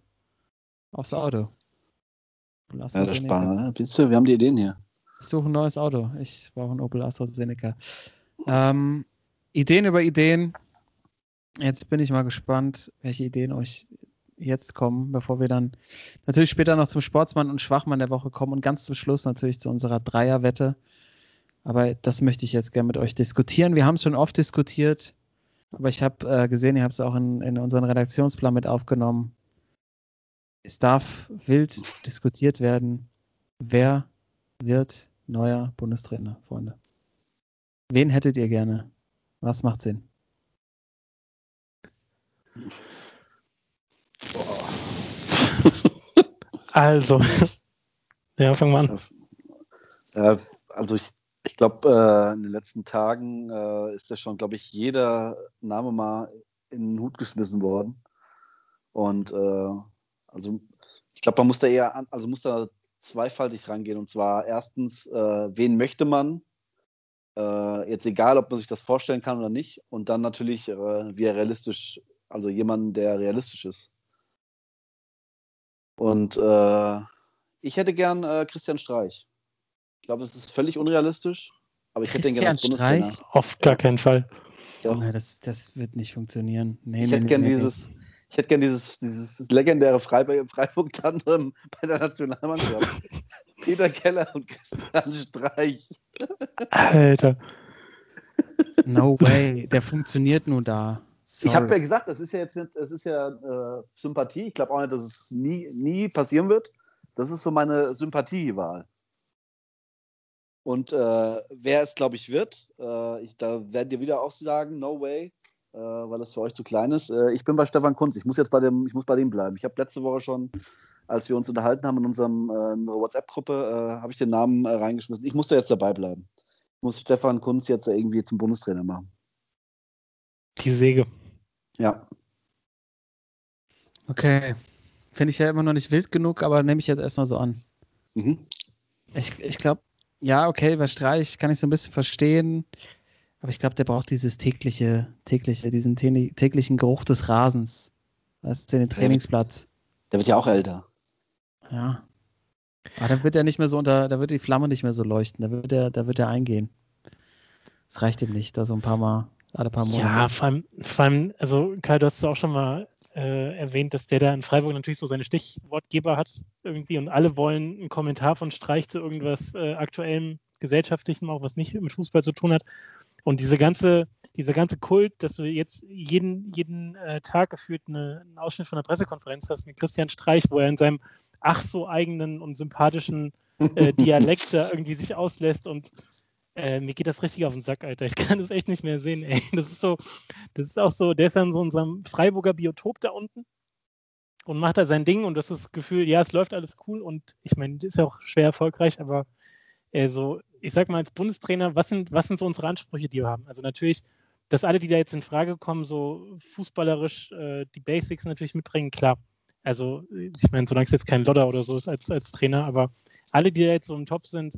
aufs Auto. Ja, das ist spannend. ne? Siehst du, wir haben die Ideen hier. Ich suche ein neues Auto. Ich brauche ein Opel AstraZeneca. Ähm, Ideen über Ideen. Jetzt bin ich mal gespannt, welche Ideen euch jetzt kommen, bevor wir dann natürlich später noch zum Sportsmann und Schwachmann der Woche kommen und ganz zum Schluss natürlich zu unserer Dreierwette. Aber das möchte ich jetzt gerne mit euch diskutieren. Wir haben es schon oft diskutiert, aber ich habe äh, gesehen, ihr habt es auch in, in unseren Redaktionsplan mit aufgenommen. Es darf wild diskutiert werden, wer wird neuer Bundestrainer, Freunde. Wen hättet ihr gerne? Was macht Sinn? Also, ja, fangen wir an. Ja, also ich, ich glaube, äh, in den letzten Tagen äh, ist ja schon, glaube ich, jeder Name mal in den Hut geschmissen worden. Und äh, also ich glaube, man muss da eher an, also muss da zweifaltig rangehen. Und zwar erstens, äh, wen möchte man? Äh, jetzt egal, ob man sich das vorstellen kann oder nicht. Und dann natürlich, äh, wie er realistisch, also jemanden, der realistisch ist. Und äh, ich hätte gern äh, Christian Streich. Ich glaube, es ist völlig unrealistisch, aber ich hätte ihn gerne als Christian Bundestrainer. Streich? Auf gar keinen Fall. Ja. Ja, das, das wird nicht funktionieren. Nee, Ich nee, hätte nee, gern nee, nee. dieses, ich hätte gern dieses, dieses legendäre Freiburg, Freiburg-Tandem bei der Nationalmannschaft. Peter Keller und Christian Streich. Alter. No way, der funktioniert nur da. Ich habe ja Sorry. gesagt, das ist ja jetzt nicht, das ist ja äh, Sympathie. Ich glaube auch nicht, dass es nie, nie passieren wird. Das ist so meine Sympathiewahl. Und äh, wer es, glaube ich, wird, äh, ich, da werden dir wieder auch sagen, no way, äh, weil das für euch zu klein ist. Äh, ich bin bei Stefan Kunz. Ich muss jetzt bei dem, ich muss bei dem bleiben. Ich habe letzte Woche schon, als wir uns unterhalten haben in unserem äh, WhatsApp-Gruppe, äh, habe ich den Namen äh, reingeschmissen. Ich muss da jetzt dabei bleiben. Ich muss Stefan Kunz jetzt irgendwie zum Bundestrainer machen. Die Säge. Ja. Okay. Finde ich ja immer noch nicht wild genug, aber nehme ich jetzt erstmal so an. Mhm. Ich, ich glaube, ja, okay, bei Streich kann ich so ein bisschen verstehen, aber ich glaube, der braucht dieses tägliche, tägliche, diesen tä- täglichen Geruch des Rasens. Weißt du, den Trainingsplatz. Der wird ja auch älter. Ja. Aber dann wird er nicht mehr so unter, da wird die Flamme nicht mehr so leuchten, da wird er, da wird er eingehen. Es reicht ihm nicht, da so ein paar Mal, alle paar Monate. Ja, vor allem, vor allem, also Karl, du hast es auch schon mal äh, erwähnt, dass der da in Freiburg natürlich so seine Stichwortgeber hat irgendwie und alle wollen einen Kommentar von Streich zu irgendwas äh, aktuellem, gesellschaftlichem, auch was nicht mit Fußball zu tun hat. Und diese ganze, dieser ganze Kult, dass du jetzt jeden, jeden äh, Tag gefühlt eine, einen Ausschnitt von einer Pressekonferenz hast mit Christian Streich, wo er in seinem ach so eigenen und sympathischen äh, Dialekt da irgendwie sich auslässt und äh, mir geht das richtig auf den Sack, Alter. Ich kann das echt nicht mehr sehen, ey. Das ist so, das ist auch so, der ist dann so in unserem Freiburger Biotop da unten und macht da sein Ding und das ist das Gefühl, ja, es läuft alles cool und ich meine, das ist ja auch schwer erfolgreich, aber äh, so, ich sag mal, als Bundestrainer, was sind, was sind so unsere Ansprüche, die wir haben? Also natürlich, dass alle, die da jetzt in Frage kommen, so fußballerisch äh, die Basics natürlich mitbringen, klar. Also, ich meine, solange es jetzt kein Lodder oder so ist als, als Trainer, aber alle, die da jetzt so im Top sind,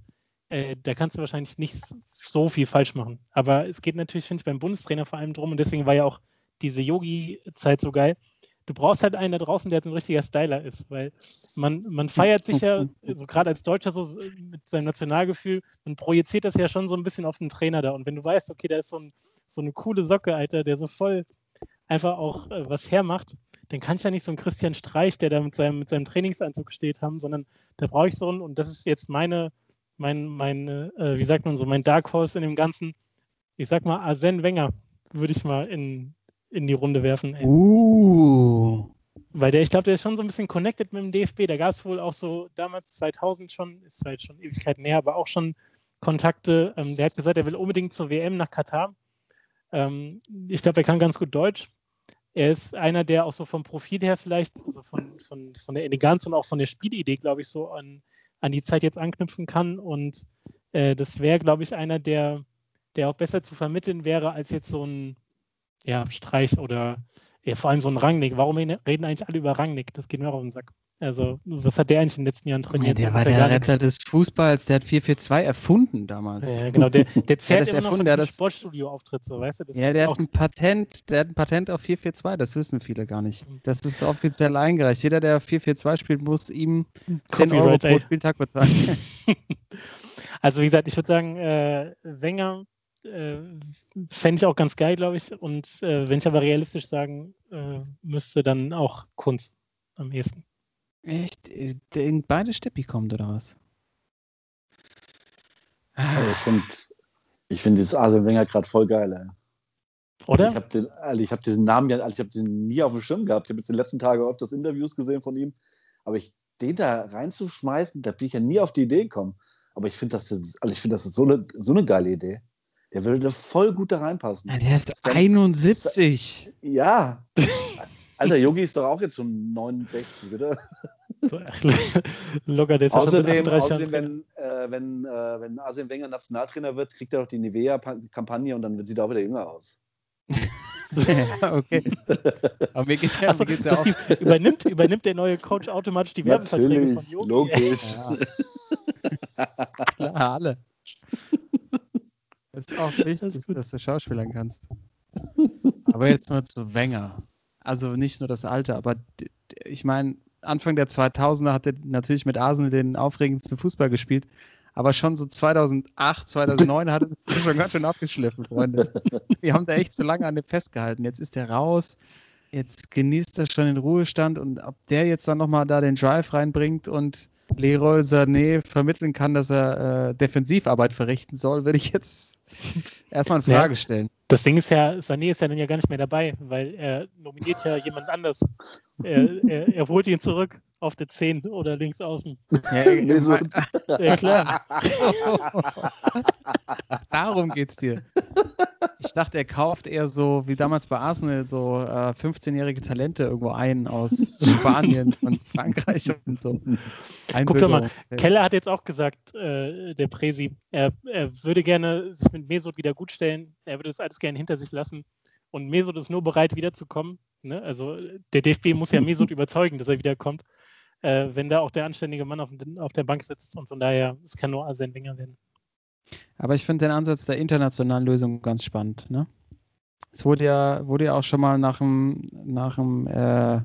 äh, da kannst du wahrscheinlich nicht so viel falsch machen. Aber es geht natürlich, finde ich, beim Bundestrainer vor allem drum und deswegen war ja auch diese Yogi-Zeit so geil. Du brauchst halt einen da draußen, der jetzt ein richtiger Styler ist, weil man, man feiert sich ja, so gerade als Deutscher so mit seinem Nationalgefühl, man projiziert das ja schon so ein bisschen auf den Trainer da. Und wenn du weißt, okay, da ist so, ein, so eine coole Socke, Alter, der so voll einfach auch äh, was hermacht, dann kann ich ja nicht so einen Christian Streich, der da mit seinem, mit seinem Trainingsanzug steht, haben, sondern da brauche ich so einen, und das ist jetzt meine, mein, mein äh, wie sagt man so, mein Dark Horse in dem Ganzen, ich sag mal, Arsène Wenger würde ich mal in, in die Runde werfen. Uh. Weil der, ich glaube, der ist schon so ein bisschen connected mit dem DFB. Da gab es wohl auch so damals 2000 schon, ist zwar jetzt schon Ewigkeit näher, aber auch schon Kontakte. Ähm, der hat gesagt, er will unbedingt zur WM nach Katar. Ähm, ich glaube, er kann ganz gut Deutsch. Er ist einer, der auch so vom Profil her vielleicht, also von, von, von der Eleganz und auch von der Spielidee, glaube ich, so an, an die Zeit jetzt anknüpfen kann. Und äh, das wäre, glaube ich, einer, der, der auch besser zu vermitteln wäre als jetzt so ein ja, Streich oder ja, vor allem so ein Rangnick. Warum reden eigentlich alle über Rangnick? Das geht mir auch auf den Sack. Also, was hat der eigentlich in den letzten Jahren Ja, trainiert? der war der nichts. Retter des Fußballs, der hat 442 erfunden damals. Ja, genau, der, der zählt das immer noch erfunden, der hat das- Sportstudio-Auftritt, so, weißt du? Das Ja, der hat ein Patent, der hat ein Patent auf 442, das wissen viele gar nicht. Mhm. Das ist offiziell eingereicht. Jeder, der 442 spielt, muss ihm 10 Euro Copyright, pro ey. Spieltag bezahlen. Also wie gesagt, ich würde sagen, äh, Wenger äh, fände ich auch ganz geil, glaube ich. Und äh, wenn ich aber realistisch sagen äh, müsste, dann auch Kunst am ehesten. Echt? Äh, Der in beide Steppi kommt, oder was? Also ich finde ich find dieses Arsene Wenger gerade voll geil. Ey. Oder? Ich habe den, also ich hab diesen Namen ja, also ich habe den nie auf dem Schirm gehabt. Ich habe jetzt in den letzten Tagen öfters Interviews gesehen von ihm. Aber ich, den da reinzuschmeißen, da bin ich ja nie auf die Idee gekommen. Aber ich finde das, also ich finde das ist so eine, so eine geile Idee. Der würde voll gut da reinpassen. Ja, der ist 71. Ja. Alter, Yogi ist doch auch jetzt schon 69, oder? Locker, der ist Außerdem, außerdem wenn, äh, wenn, äh, wenn Arsene Wenger Nationaltrainer wird, kriegt er doch die Nivea-Kampagne und dann sieht er auch wieder jünger aus. ja, okay. Aber mir geht's ja, Achso, mir geht's ja auch. übernimmt, übernimmt der neue Coach automatisch die Werbeverträge von Yogi? logisch. Ja. Klar, alle. Das ist auch wichtig, dass du Schauspielern kannst. Aber jetzt mal zu Wenger. Also nicht nur das Alter, aber ich meine, Anfang der 2000er hat er natürlich mit Arsenal den aufregendsten Fußball gespielt. Aber schon so 2008, 2009 hat es schon ganz schön abgeschliffen, Freunde. Wir haben da echt zu lange an dem festgehalten. Jetzt ist er raus. Jetzt genießt er schon den Ruhestand. Und ob der jetzt dann nochmal da den Drive reinbringt und Leroy Sané vermitteln kann, dass er äh, Defensivarbeit verrichten soll, würde ich jetzt erstmal in Ja. Frage stellen. Das Ding ist ja, Sané ist ja dann ja gar nicht mehr dabei, weil er nominiert ja jemand anders. Er, er, er holt ihn zurück auf der 10 oder links außen. Ja, Nee, so- Ja, klar. Darum geht's dir. Ich dachte, er kauft eher so, wie damals bei Arsenal, so äh, 15-jährige Talente irgendwo ein aus Spanien und Frankreich und so. Guck doch mal. Keller hat jetzt auch gesagt, äh, der Presi, er, er würde gerne sich mit Mesut wieder gut stellen. Er würde das alles gerne hinter sich lassen. Und Mesut ist nur bereit, wiederzukommen. Ne? Also der DFB muss ja Mesut überzeugen, dass er wiederkommt, äh, wenn da auch der anständige Mann auf, den, auf der Bank sitzt. Und von daher, es kann nur Arsene Wenger werden. Aber ich finde den Ansatz der internationalen Lösung ganz spannend. Ne? Es wurde ja, wurde ja auch schon mal nach dem, nach dem äh,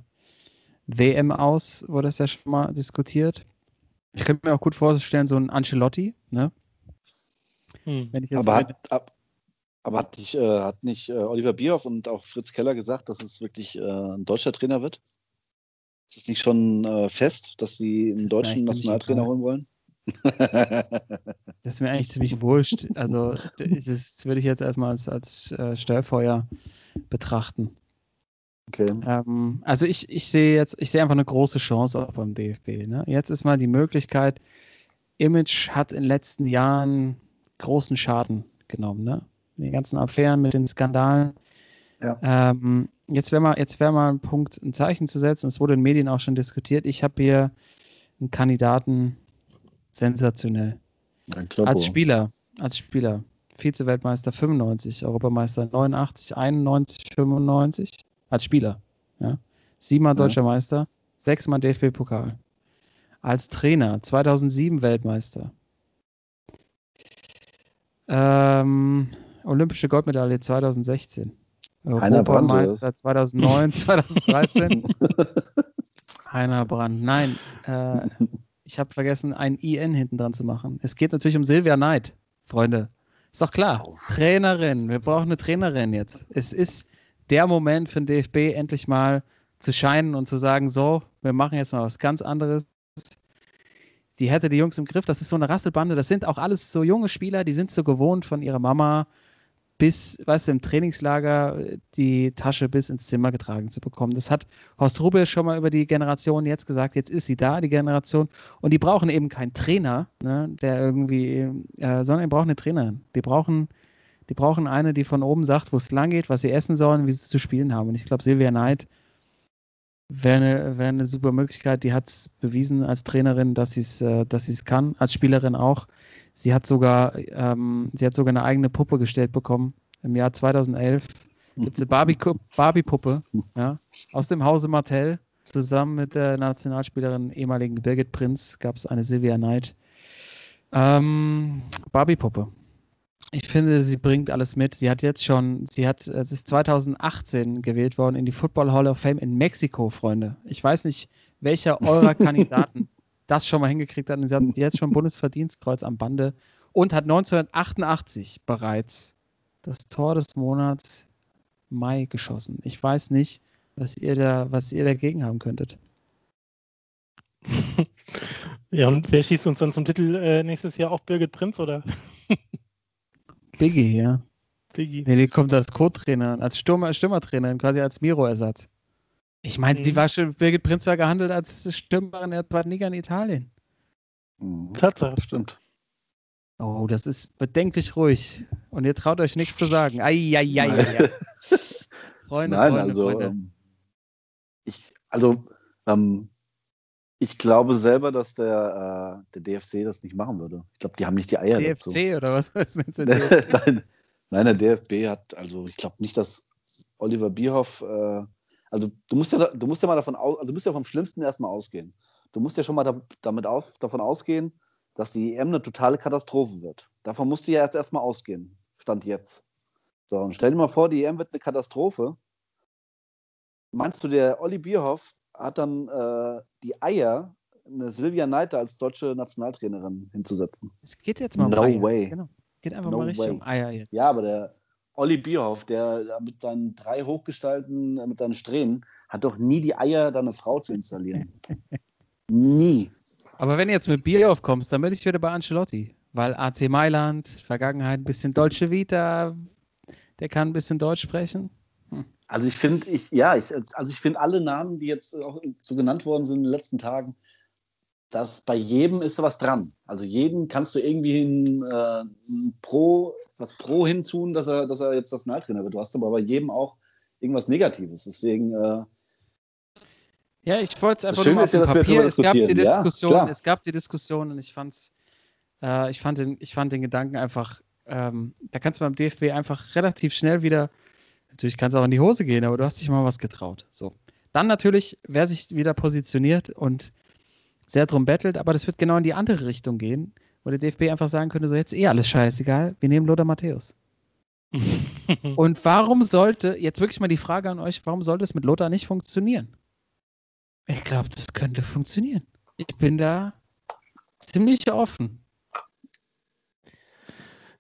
WM aus, wurde das ja schon mal diskutiert. Ich könnte mir auch gut vorstellen, so ein Ancelotti, ne? Hm. Wenn ich jetzt Aber hat, ab, aber hat nicht, äh, hat nicht äh, Oliver Bierhoff und auch Fritz Keller gesagt, dass es wirklich äh, ein deutscher Trainer wird? Ist es nicht schon äh, fest, dass sie einen ist deutschen Nationaltrainer holen wollen? Das ist mir eigentlich ziemlich wurscht. Also, das würde ich jetzt erstmal als, als äh, Störfeuer betrachten. okay. Ähm, also, ich, ich sehe jetzt, ich sehe einfach eine große Chance auch beim DFB. Ne? Jetzt ist mal die Möglichkeit, Image hat in den letzten Jahren großen Schaden genommen. Ne? Die ganzen Affären mit den Skandalen. Ja. Ähm, jetzt wäre mal, jetzt wäre mal ein Punkt, ein Zeichen zu setzen. Es wurde in Medien auch schon diskutiert. Ich habe hier einen Kandidaten sensationell. Als Spieler, als Spieler. Vize-Weltmeister 95, Europameister 89, 91, 95. Als Spieler. Ja. Siebenmal Ja. deutscher Meister, sechsmal DFB-Pokal. Als Trainer 2007 Weltmeister. Ähm, Olympische Goldmedaille 2016. Heiner Europameister 2009, 2013. Heiner Brand. Nein, äh, ich habe vergessen, ein IN hinten dran zu machen. Es geht natürlich um Silvia Neid, Freunde. Ist doch klar. Trainerin. Wir brauchen eine Trainerin jetzt. Es ist der Moment für den DFB, endlich mal zu scheinen und zu sagen: So, wir machen jetzt mal was ganz anderes. Die hätte die Jungs im Griff. Das ist so eine Rasselbande. Das sind auch alles so junge Spieler, die sind so gewohnt von ihrer Mama bis, weißt du, im Trainingslager äh, die Tasche bis ins Zimmer getragen zu bekommen. Das hat Horst Rubel schon mal über die Generation jetzt gesagt. Jetzt ist sie da, die Generation. Und die brauchen eben keinen Trainer, ne, der irgendwie, äh, sondern die brauchen eine Trainerin. Die brauchen, die brauchen eine, die von oben sagt, wo es lang geht, was sie essen sollen, wie sie zu spielen haben. Und ich glaube, Silvia Neid wäre eine, wär eine super Möglichkeit. Die hat es bewiesen als Trainerin, dass sie es äh, sie's kann, als Spielerin auch. Sie hat sogar, ähm, sie hat sogar eine eigene Puppe gestellt bekommen. Im Jahr 2011 gibt es eine Barbie- Barbie-Puppe ja, aus dem Hause Martell. Zusammen mit der Nationalspielerin ehemaligen Birgit Prinz gab es eine Silvia Neid. Ähm, Barbie-Puppe. Ich finde, sie bringt alles mit. Sie hat jetzt schon, sie hat, es ist 2018 gewählt worden in die Football Hall of Fame in Mexiko, Freunde. Ich weiß nicht, welcher eurer Kandidaten das schon mal hingekriegt hat. Und sie hat jetzt schon Bundesverdienstkreuz am Bande und hat 1988 bereits das Tor des Monats Mai geschossen. Ich weiß nicht, was ihr da, was ihr dagegen haben könntet. Ja, und wer schießt uns dann zum Titel äh, nächstes Jahr auch Birgit Prinz oder Biggie, ja. Biggie? Nee, die kommt als Co-Trainer, als Stürmer, Stürmertrainerin, quasi als Miro-Ersatz. Ich meine, die Mhm. war schon, Birgit Prinz war gehandelt als Stürmerin der zweiten Liga in Italien. Mhm. Tatsache. Stimmt. Oh, das ist bedenklich ruhig. und ihr traut euch nichts zu sagen. Eieiei. Freunde, Nein, Freunde, also, Freunde. ähm, ich, also ähm, ich glaube selber, dass der, äh, der DFC das nicht machen würde. Ich glaube, die haben nicht die Eier dazu. DFC oder was? was DFC? Nein, nein, der DFB hat, also ich glaube nicht, dass Oliver Bierhoff, äh, also du musst ja, du musst ja mal davon aus, also du musst ja vom Schlimmsten erstmal ausgehen. Du musst ja schon mal da, damit aus, davon ausgehen, dass die EM eine totale Katastrophe wird. Davon musst du ja jetzt erstmal ausgehen. Stand jetzt. So, und stell dir mal vor, die EM wird eine Katastrophe. Meinst du, der Olli Bierhoff hat dann äh, die Eier, eine Silvia Neiter als deutsche Nationaltrainerin hinzusetzen? Es geht jetzt mal um No Eier. way. Genau. Geht einfach No mal richtig way. um Eier jetzt. Ja, aber der Olli Bierhoff, der mit seinen drei Hochgestalten, äh, mit seinen Strähnen, hat doch nie die Eier, da eine Frau zu installieren. nie. Aber wenn du jetzt mit Bier aufkommst, dann bin ich wieder bei Ancelotti. Weil AC Mailand, Vergangenheit, ein bisschen Deutsche Vita, der kann ein bisschen Deutsch sprechen. Also ich finde, ich, ja, ich, also ich finde alle Namen, die jetzt auch so genannt worden sind in den letzten Tagen, dass bei jedem ist was dran. Also jeden kannst du irgendwie ein, äh, ein Pro, was Pro hinzun, dass er, dass er jetzt Nationaltrainer wird. Du hast aber bei jedem auch irgendwas Negatives. Deswegen, äh, Ja, ich wollte es Das einfach nur mal ist auf ja, wir Papier. Es gab die. Ja, Diskussion, klar. es gab die Diskussion und ich fand's, äh, ich fand den, ich fand den Gedanken einfach, ähm, da kannst du beim DFB einfach relativ schnell wieder, natürlich kann es auch in die Hose gehen, aber du hast dich mal was getraut. So. Dann natürlich, wer sich wieder positioniert und sehr drum bettelt, aber das wird genau in die andere Richtung gehen, wo der DFB einfach sagen könnte, so jetzt eh alles scheißegal, wir nehmen Lothar Matthäus. Und warum sollte, jetzt wirklich mal die Frage an euch, warum sollte es mit Lothar nicht funktionieren? Ich glaube, das könnte funktionieren. Ich bin da ziemlich offen.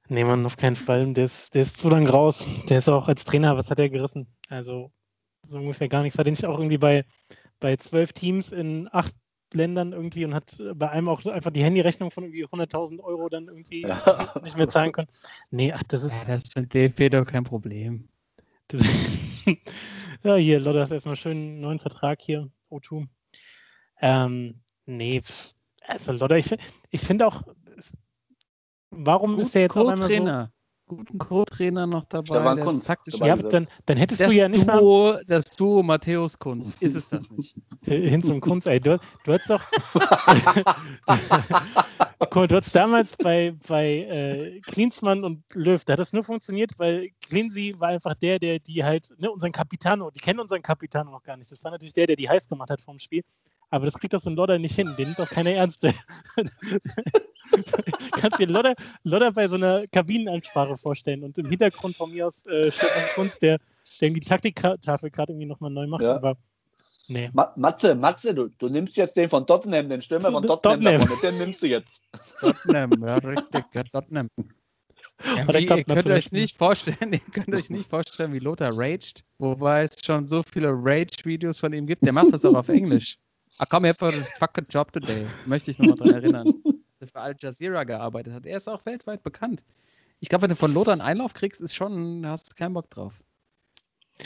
Nee, Mann, auf keinen Fall. Der ist, der ist zu lang raus. Der ist auch als Trainer, was hat er gerissen? Also so ungefähr gar nichts. War der nicht auch irgendwie bei, bei zwölf Teams in acht Ländern irgendwie und hat bei einem auch einfach die Handyrechnung von irgendwie 100.000 Euro dann irgendwie Ja. nicht mehr zahlen können? Nee, ach, das ist. Ja, das ist für DFB doch kein Problem. Das, ja, hier, Lotta ist erstmal schön einen neuen Vertrag hier, O2. Ähm, nee, also Lotta, ich, ich finde auch, warum ist der jetzt auf einmal so? Guten Co-Trainer noch dabei. Da war ein der Kunst taktisch dabei. Ja, dann, dann hättest das, du ja nicht mal Duo, das Duo Matthäus Kunst. Ist es das nicht? hin zum Kunst, ey. Du, du hast doch. Guck mal, du hast damals bei, bei äh, Klinsmann und Löw, da hat das nur funktioniert, weil Cleansy war einfach der, der die halt, ne, unseren Capitano, die kennen unseren Capitano noch gar nicht. Das war natürlich der, der die heiß gemacht hat vom Spiel. Aber das kriegt doch so ein Lodder nicht hin. Den nimmt doch keiner ernst. Kannst dir Lodder, Lodder bei so einer Kabinenansprache vorstellen und im Hintergrund von mir aus äh, Stefan Kunz, der, der irgendwie die Taktiktafel gerade irgendwie nochmal neu macht. Ja. Aber nee. Ma Matze, Matze, du, du nimmst jetzt den von Tottenham, den Stürmer von Tottenham, Tottenham. da vorne, den nimmst du jetzt. Tottenham, ja, richtig. Ja, Tottenham. Ja, wie, ihr könnt euch nicht vorstellen, ihr könnt euch nicht vorstellen, wie Lothar raged, wobei es schon so viele Rage-Videos von ihm gibt. Der macht das auch auf Englisch. I come here for a fucking job today. Möchte ich nochmal dran erinnern. Der für Al Jazeera gearbeitet hat. Er ist auch weltweit bekannt. Ich glaube, wenn du von Lothar einen Einlauf kriegst, ist schon, hast du keinen Bock drauf.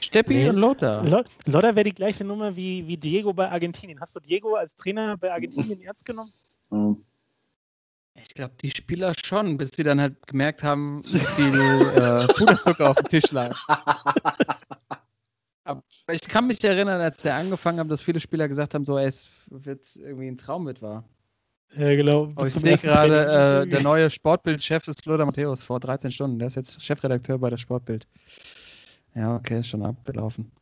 Steppi Nee. und Lothar. Lo- Lodder wäre die gleiche Nummer wie, wie Diego bei Argentinien. Hast du Diego als Trainer bei Argentinien ernst genommen? Mhm. Ich glaube, die Spieler schon, bis sie dann halt gemerkt haben, wie viel äh, Puderzucker auf dem Tisch lag. Ich kann mich erinnern, als der angefangen hat, dass viele Spieler gesagt haben, so, ey, es wird irgendwie ein Traum mit war. Ja, genau. Aber ich sehe gerade, äh, der neue Sportbild-Chef ist Lothar Matthäus vor 13 Stunden. Der ist jetzt Chefredakteur bei der Sportbild. Ja, okay, ist schon abgelaufen.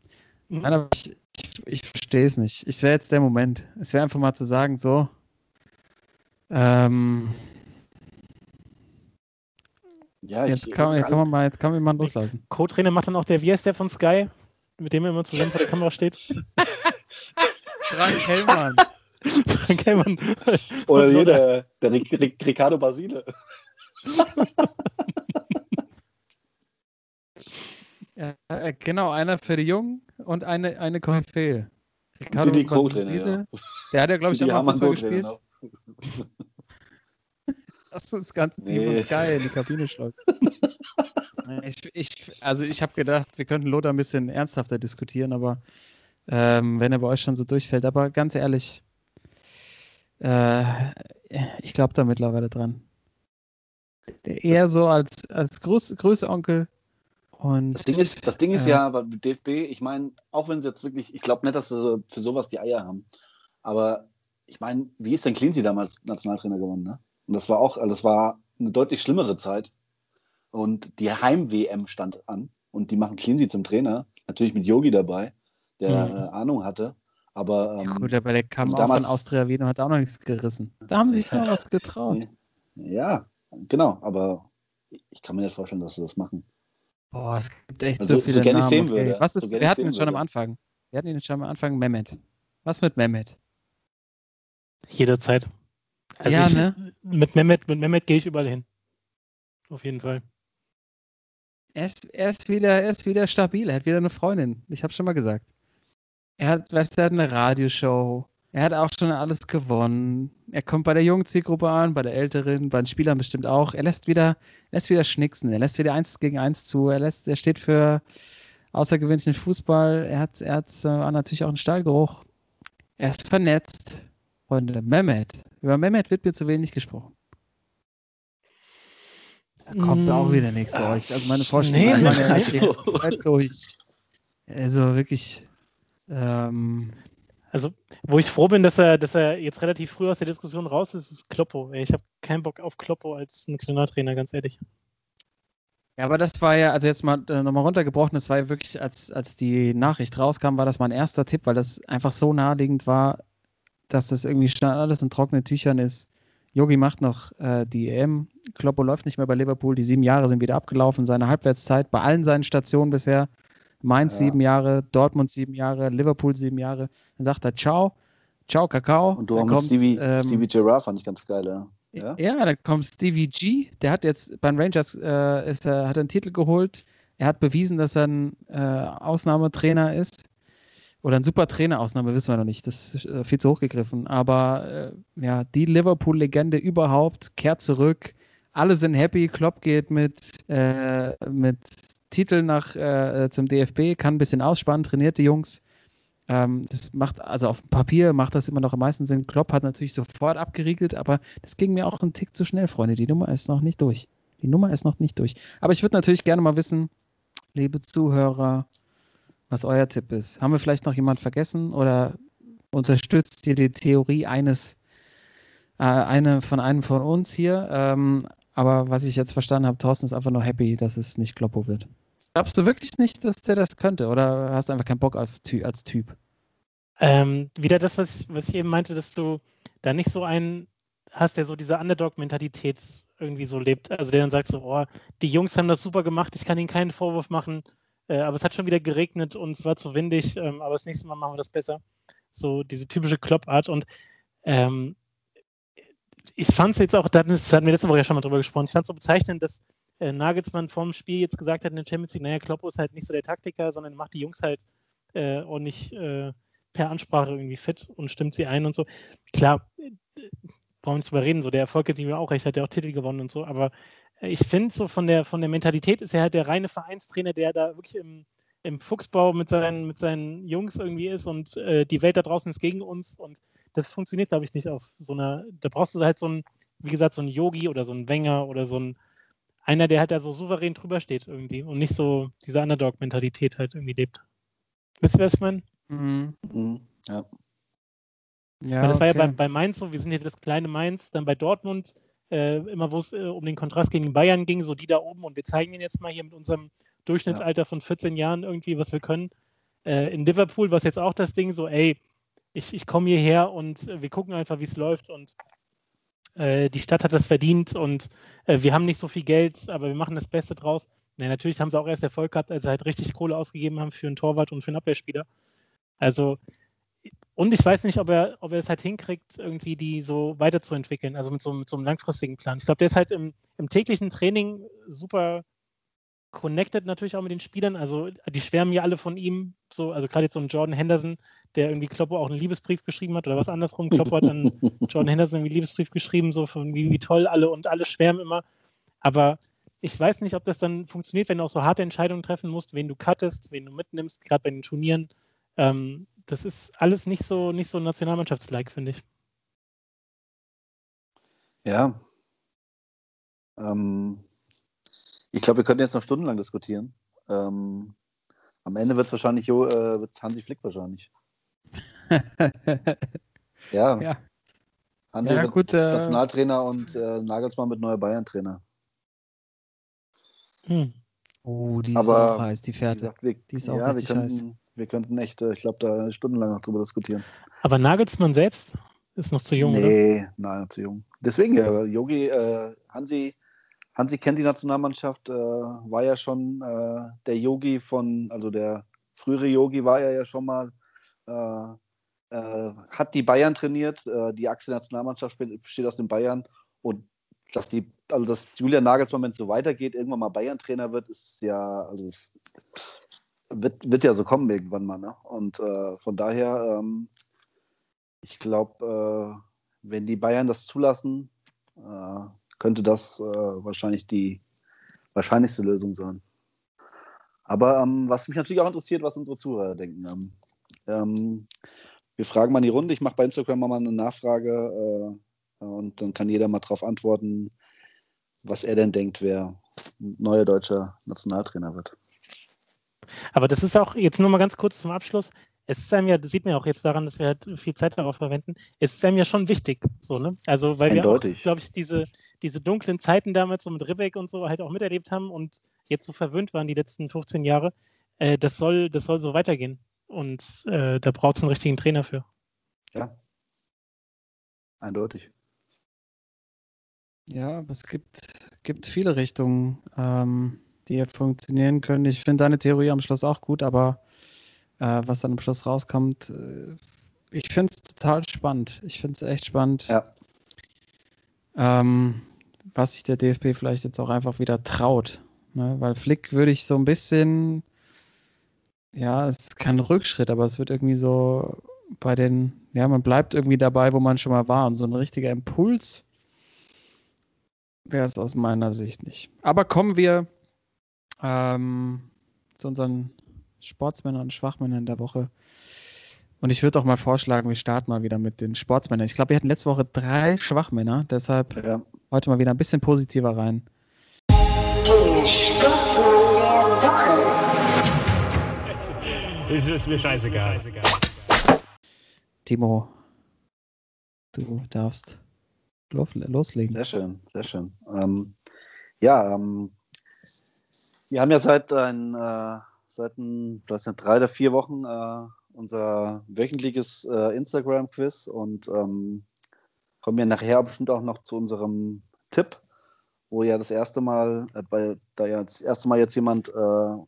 Mhm. Nein, aber ich, ich, ich verstehe es nicht. Es wäre jetzt der Moment. Es wäre einfach mal zu sagen, so, ähm, Ja, jetzt, ich, kann, jetzt, kann man mal, jetzt kann man mal loslassen. Co-Trainer macht dann auch der, wie heißt der von Sky, mit dem er immer zusammen vor der Kamera steht? Frank Hellmann. Frank Hellmann. Oder Lodder. der, der Ric- Ric- Ricardo Basile. Ja, äh, genau, einer für die Jungen und eine, eine Koryphäe. Ricardo Die, die Basile, ja. Der hat ja, glaube ich, auch mal gespielt. noch. Du das ganze Team von Nee. Sky in die Kabine schleust. ich, ich, also ich habe gedacht, wir könnten Lothar ein bisschen ernsthafter diskutieren, aber ähm, wenn er bei euch schon so durchfällt. Aber ganz ehrlich, äh, ich glaube da mittlerweile dran. Der eher so als, als Groß, Größonkel. Und Das Ding ist, das Ding ist Äh. ja, aber mit DFB, ich meine, auch wenn sie jetzt wirklich, ich glaube nicht, dass sie für sowas die Eier haben. Aber ich meine, wie ist denn Cleansey damals Nationaltrainer geworden, ne? Und das war auch, also das war eine deutlich schlimmere Zeit. Und die Heim-WM stand an und die machen Cleansey zum Trainer. Natürlich mit Yogi dabei, der Mhm. Ahnung hatte. Aber ähm, gut, aber der kam also auch damals- von Austria Wien und hat auch noch nichts gerissen. Da haben sie sich noch was getraut. ja, genau. Aber ich kann mir nicht vorstellen, dass sie das machen. Boah, es gibt echt Also, so so viele gern ich Namen. sehen okay. würde, Was so ist, gern wir ich hatten ihn schon am würde. Anfang. Wir hatten ihn schon am Anfang, Mehmet. Was mit Mehmet? Jederzeit. Also Ja, ich, ne? Mit Mehmet, mit Mehmet gehe ich überall hin. Auf jeden Fall. Er ist, er, ist wieder, er ist wieder stabil. Er hat wieder eine Freundin. Ich habe schon mal gesagt. Er hat, weißt du, er hat eine Radioshow. Er hat auch schon alles gewonnen. Er kommt bei der jungen Zielgruppe an, bei der älteren, bei den Spielern bestimmt auch. Er lässt wieder, lässt wieder schnicksen. Er lässt wieder eins gegen eins zu. Er, lässt, er steht für außergewöhnlichen Fußball. Er hat, er hat äh, natürlich auch einen Stallgeruch. Er ist vernetzt. Freunde, Mehmet. Über Mehmet wird mir zu wenig gesprochen. Da kommt auch Mm, wieder nichts bei euch. Also meine Vorstellung nee, ja also- durch. Also wirklich. Ähm, Also, wo ich froh bin, dass er, dass er jetzt relativ früh aus der Diskussion raus ist, ist Kloppo. Ich habe keinen Bock auf Kloppo als Nationaltrainer, ganz ehrlich. ja, aber das war ja, also jetzt mal äh, nochmal runtergebrochen, das war ja wirklich, als, als die Nachricht rauskam, war das mein erster Tipp, weil das einfach so naheliegend war, dass das irgendwie alles in trockenen Tüchern ist. Yogi macht noch äh, die EM, Kloppo läuft nicht mehr bei Liverpool, die sieben Jahre sind wieder abgelaufen, seine Halbwertszeit bei allen seinen Stationen bisher. Mainz Ja. sieben Jahre, Dortmund sieben Jahre, Liverpool sieben Jahre. Dann sagt er Ciao, Ciao, Kakao. Und du Dann auch mit kommt, Stevie, ähm, Stevie Gerrard fand ich ganz geil, ja. Ja? ja, dann kommt Stevie G, der hat jetzt beim Rangers äh, ist, er hat einen Titel geholt. Er hat bewiesen, dass er ein äh, Ausnahmetrainer ist. Oder ein super Trainer, Ausnahme wissen wir noch nicht. Das ist äh, viel zu hoch gegriffen. Aber äh, ja, die Liverpool-Legende überhaupt kehrt zurück. Alle sind happy. Klopp geht mit, äh, mit Titel nach äh, zum DFB, kann ein bisschen ausspannen, trainiert die Jungs. Ähm, das macht, also auf dem Papier macht das immer noch am meisten Sinn. Klopp hat natürlich sofort abgeriegelt, aber das ging mir auch einen Tick zu schnell, Freunde. Die Nummer ist noch nicht durch. Die Nummer ist noch nicht durch. Aber ich würde natürlich gerne mal wissen, liebe Zuhörer, was euer Tipp ist. Haben wir vielleicht noch jemand vergessen oder unterstützt ihr die Theorie eines, äh, eine von einem von uns hier? Ähm, aber was ich jetzt verstanden habe, Thorsten ist einfach nur happy, dass es nicht Kloppo wird. Glaubst du wirklich nicht, dass der das könnte? Oder hast du einfach keinen Bock auf, als Typ? Ähm, wieder das, was ich, was ich eben meinte, dass du da nicht so einen hast, der so diese Underdog-Mentalität irgendwie so lebt. Also der dann sagt so, oh, die Jungs haben das super gemacht, ich kann ihnen keinen Vorwurf machen, äh, aber es hat schon wieder geregnet und es war zu windig, ähm, aber das nächste Mal machen wir das besser. So diese typische Klopp-Art und ähm, ich fand es jetzt auch, da hatten wir letzte Woche ja schon mal drüber gesprochen, ich fand es so bezeichnend, dass äh, Nagelsmann vorm Spiel jetzt gesagt hat in der Champions League, naja, Klopp ist halt nicht so der Taktiker, sondern macht die Jungs halt äh, ordentlich äh, per Ansprache irgendwie fit und stimmt sie ein und so. Klar, äh, brauchen wir nicht drüber reden, so der Erfolg gibt ihm auch recht, hat ja auch Titel gewonnen und so, aber ich finde so von der, von der Mentalität ist er halt der reine Vereinstrainer, der da wirklich im, im Fuchsbau mit seinen, mit seinen Jungs irgendwie ist und äh, die Welt da draußen ist gegen uns und das funktioniert, glaube ich, nicht auf so einer, da brauchst du halt so ein, wie gesagt, so ein Yogi oder so ein Wenger oder so ein, einer, der halt da so souverän drüber steht irgendwie und nicht so diese Underdog-Mentalität halt irgendwie lebt. Wisst ihr, was ich meine? Mhm. Mhm. Ja. Ja, Weil das war ja okay. bei, bei Mainz so, wir sind ja das kleine Mainz, dann bei Dortmund, äh, immer wo es äh, um den Kontrast gegen Bayern ging, so die da oben und wir zeigen ihnen jetzt mal hier mit unserem Durchschnittsalter von 14 Jahren irgendwie, was wir können. Äh, in Liverpool war es jetzt auch das Ding so, ey, ich, ich komme hierher und äh, wir gucken einfach, wie es läuft und äh, die Stadt hat das verdient und wir haben nicht so viel Geld, aber wir machen das Beste draus. Nee, natürlich haben sie auch erst Erfolg gehabt, als sie halt richtig Kohle ausgegeben haben für einen Torwart und für einen Abwehrspieler. Also, und ich weiß nicht, ob er, ob er es halt hinkriegt, irgendwie die so weiterzuentwickeln, also mit so, mit so einem langfristigen Plan. Ich glaube, der ist halt im, im täglichen Training super connected natürlich auch mit den Spielern. Also die schwärmen ja alle von ihm, so, also gerade jetzt so ein Jordan Henderson, der irgendwie Kloppo auch einen Liebesbrief geschrieben hat oder was andersrum. Kloppo hat dann Jordan Henderson irgendwie einen Liebesbrief geschrieben, so von wie, wie toll alle und alle schwärmen immer. Aber ich weiß nicht, ob das dann funktioniert, wenn du auch so harte Entscheidungen treffen musst, wen du cuttest, wen du mitnimmst, gerade bei den Turnieren. Ähm, das ist alles nicht so, nicht so nationalmannschaftslike, finde ich. Ja. Ähm, ich glaube, wir könnten jetzt noch stundenlang diskutieren. Ähm, am Ende wird es wahrscheinlich jo, äh, wird's Hansi Flick wahrscheinlich. Ja, ja. Hansi ja, wird gut. Äh, Nationaltrainer und äh, Nagelsmann mit neuer Bayern-Trainer. Hm. oh, die ist Aber, auch heiß, die Fährte. gesagt, wir, Die ist auch ja, wir richtig heiß. Wir könnten echt, äh, ich glaube, da stundenlang noch drüber diskutieren. Aber Nagelsmann selbst ist noch zu jung, oder? nee, nein, zu jung. Deswegen ja, Yogi, äh, Hansi, Hansi kennt die Nationalmannschaft, äh, war ja schon äh, der Yogi von, also der frühere Yogi war ja ja schon mal, äh, äh, hat die Bayern trainiert, äh, die Achse Nationalmannschaft besteht aus den Bayern und dass die, also dass Julian Nagelsmann, wenn es so weitergeht, irgendwann mal Bayern-Trainer wird, ist ja, also es wird, wird ja so kommen irgendwann mal, ne? Und äh, von daher, ähm, ich glaube, äh, wenn die Bayern das zulassen, äh, könnte das äh, wahrscheinlich die wahrscheinlichste Lösung sein. Aber ähm, was mich natürlich auch interessiert, was unsere Zuhörer denken. Ähm, ähm, wir fragen mal in die Runde. Ich mache bei Instagram mal eine Nachfrage äh, und dann kann jeder mal darauf antworten, was er denn denkt, wer neuer deutscher Nationaltrainer wird. Aber das ist auch, jetzt nur mal ganz kurz zum Abschluss, es ist einem ja, das sieht man ja auch jetzt daran, dass wir halt viel Zeit darauf verwenden, es ist einem ja schon wichtig, so, ne? Also, weil wir Eindeutig. glaube ich, diese, diese dunklen Zeiten damals so mit Ribbeck und so halt auch miterlebt haben und jetzt so verwöhnt waren die letzten 15 Jahre, äh, das, soll, das soll so weitergehen. Und äh, da braucht es einen richtigen Trainer für. Ja. Eindeutig. Ja, aber es gibt, gibt viele Richtungen, ähm, die hier funktionieren können. Ich finde deine Theorie am Schluss auch gut, aber äh, was dann am Schluss rauskommt, äh, ich finde es total spannend. Ich finde es echt spannend, Ja. ähm, was sich der DFB vielleicht jetzt auch einfach wieder traut. Ne? Weil Flick würde ich so ein bisschen, ja, es ist kein Rückschritt, aber es wird irgendwie so bei den, ja, man bleibt irgendwie dabei, wo man schon mal war. Und so ein richtiger Impuls wäre es aus meiner Sicht nicht. Aber kommen wir ähm, zu unseren Sportsmännern und Schwachmännern der Woche. Und ich würde auch mal vorschlagen, wir starten mal wieder mit den Sportsmännern. Ich glaube, wir hatten letzte Woche drei Schwachmänner, deshalb Ja. heute mal wieder ein bisschen positiver rein. Der Sportsmann der Woche. Es ist mir scheißegal. Timo, du darfst lo- loslegen. Sehr schön, sehr schön. Ähm, ja, ähm, wir haben ja seit, ein, äh, seit ein, weiß nicht, drei oder vier Wochen äh, unser wöchentliches äh, Instagram-Quiz und ähm, kommen ja nachher bestimmt auch noch zu unserem Tipp, wo ja das erste Mal, äh, bei, da ja das erste Mal jetzt jemand äh,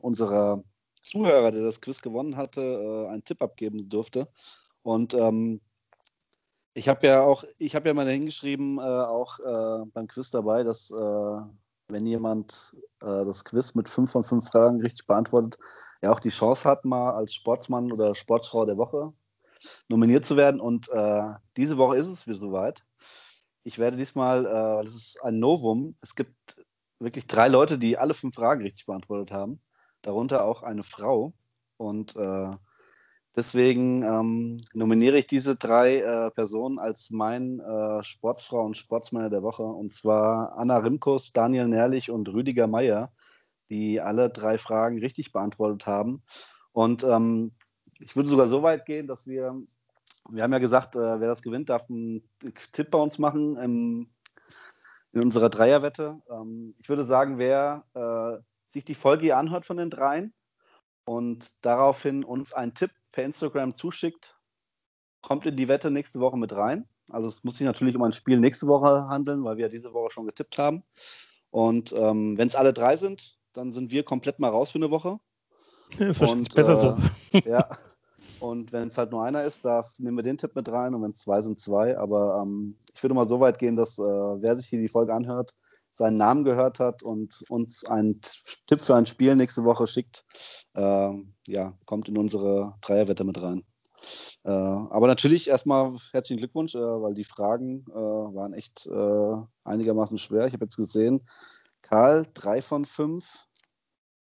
unserer Zuhörer, der das Quiz gewonnen hatte, äh, einen Tipp abgeben durfte. Und ähm, ich habe ja auch, ich habe ja mal hingeschrieben, äh, auch äh, beim Quiz dabei, dass äh, wenn jemand äh, das Quiz mit fünf von fünf Fragen richtig beantwortet, er auch die Chance hat, mal als Sportsmann oder Sportsfrau der Woche nominiert zu werden. Und äh, diese Woche ist es wieder soweit. Ich werde diesmal, äh, das ist ein Novum, es gibt wirklich drei Leute, die alle fünf Fragen richtig beantwortet haben, darunter auch eine Frau. Und äh, Deswegen ähm, nominiere ich diese drei äh, Personen als mein äh, Sportfrau und Sportsmänner der Woche. Und zwar Anna Rimkus, Daniel Nährlich und Rüdiger Meier, die alle drei Fragen richtig beantwortet haben. Und ähm, ich würde sogar so weit gehen, dass wir, wir haben ja gesagt, äh, wer das gewinnt, darf einen Tipp bei uns machen im, in unserer Dreierwette. Ähm, ich würde sagen, wer äh, sich die Folge hier anhört von den dreien und daraufhin uns einen Tipp per Instagram zuschickt, kommt in die Wette nächste Woche mit rein. Also es muss sich natürlich um ein Spiel nächste Woche handeln, weil wir ja diese Woche schon getippt haben. Und ähm, wenn es alle drei sind, dann sind wir komplett mal raus für eine Woche. Das ist Und, besser äh, so. Ja. Und wenn es halt nur einer ist, darf, nehmen wir den Tipp mit rein. Und wenn es zwei sind, zwei. Aber ähm, ich würde mal so weit gehen, dass äh, wer sich hier die Folge anhört, seinen Namen gehört hat und uns einen Tipp für ein Spiel nächste Woche schickt, äh, ja, kommt in unsere Dreierwette mit rein. Äh, aber natürlich erstmal herzlichen Glückwunsch, äh, weil die Fragen äh, waren echt äh, einigermaßen schwer. Ich habe jetzt gesehen, Karl, drei von fünf,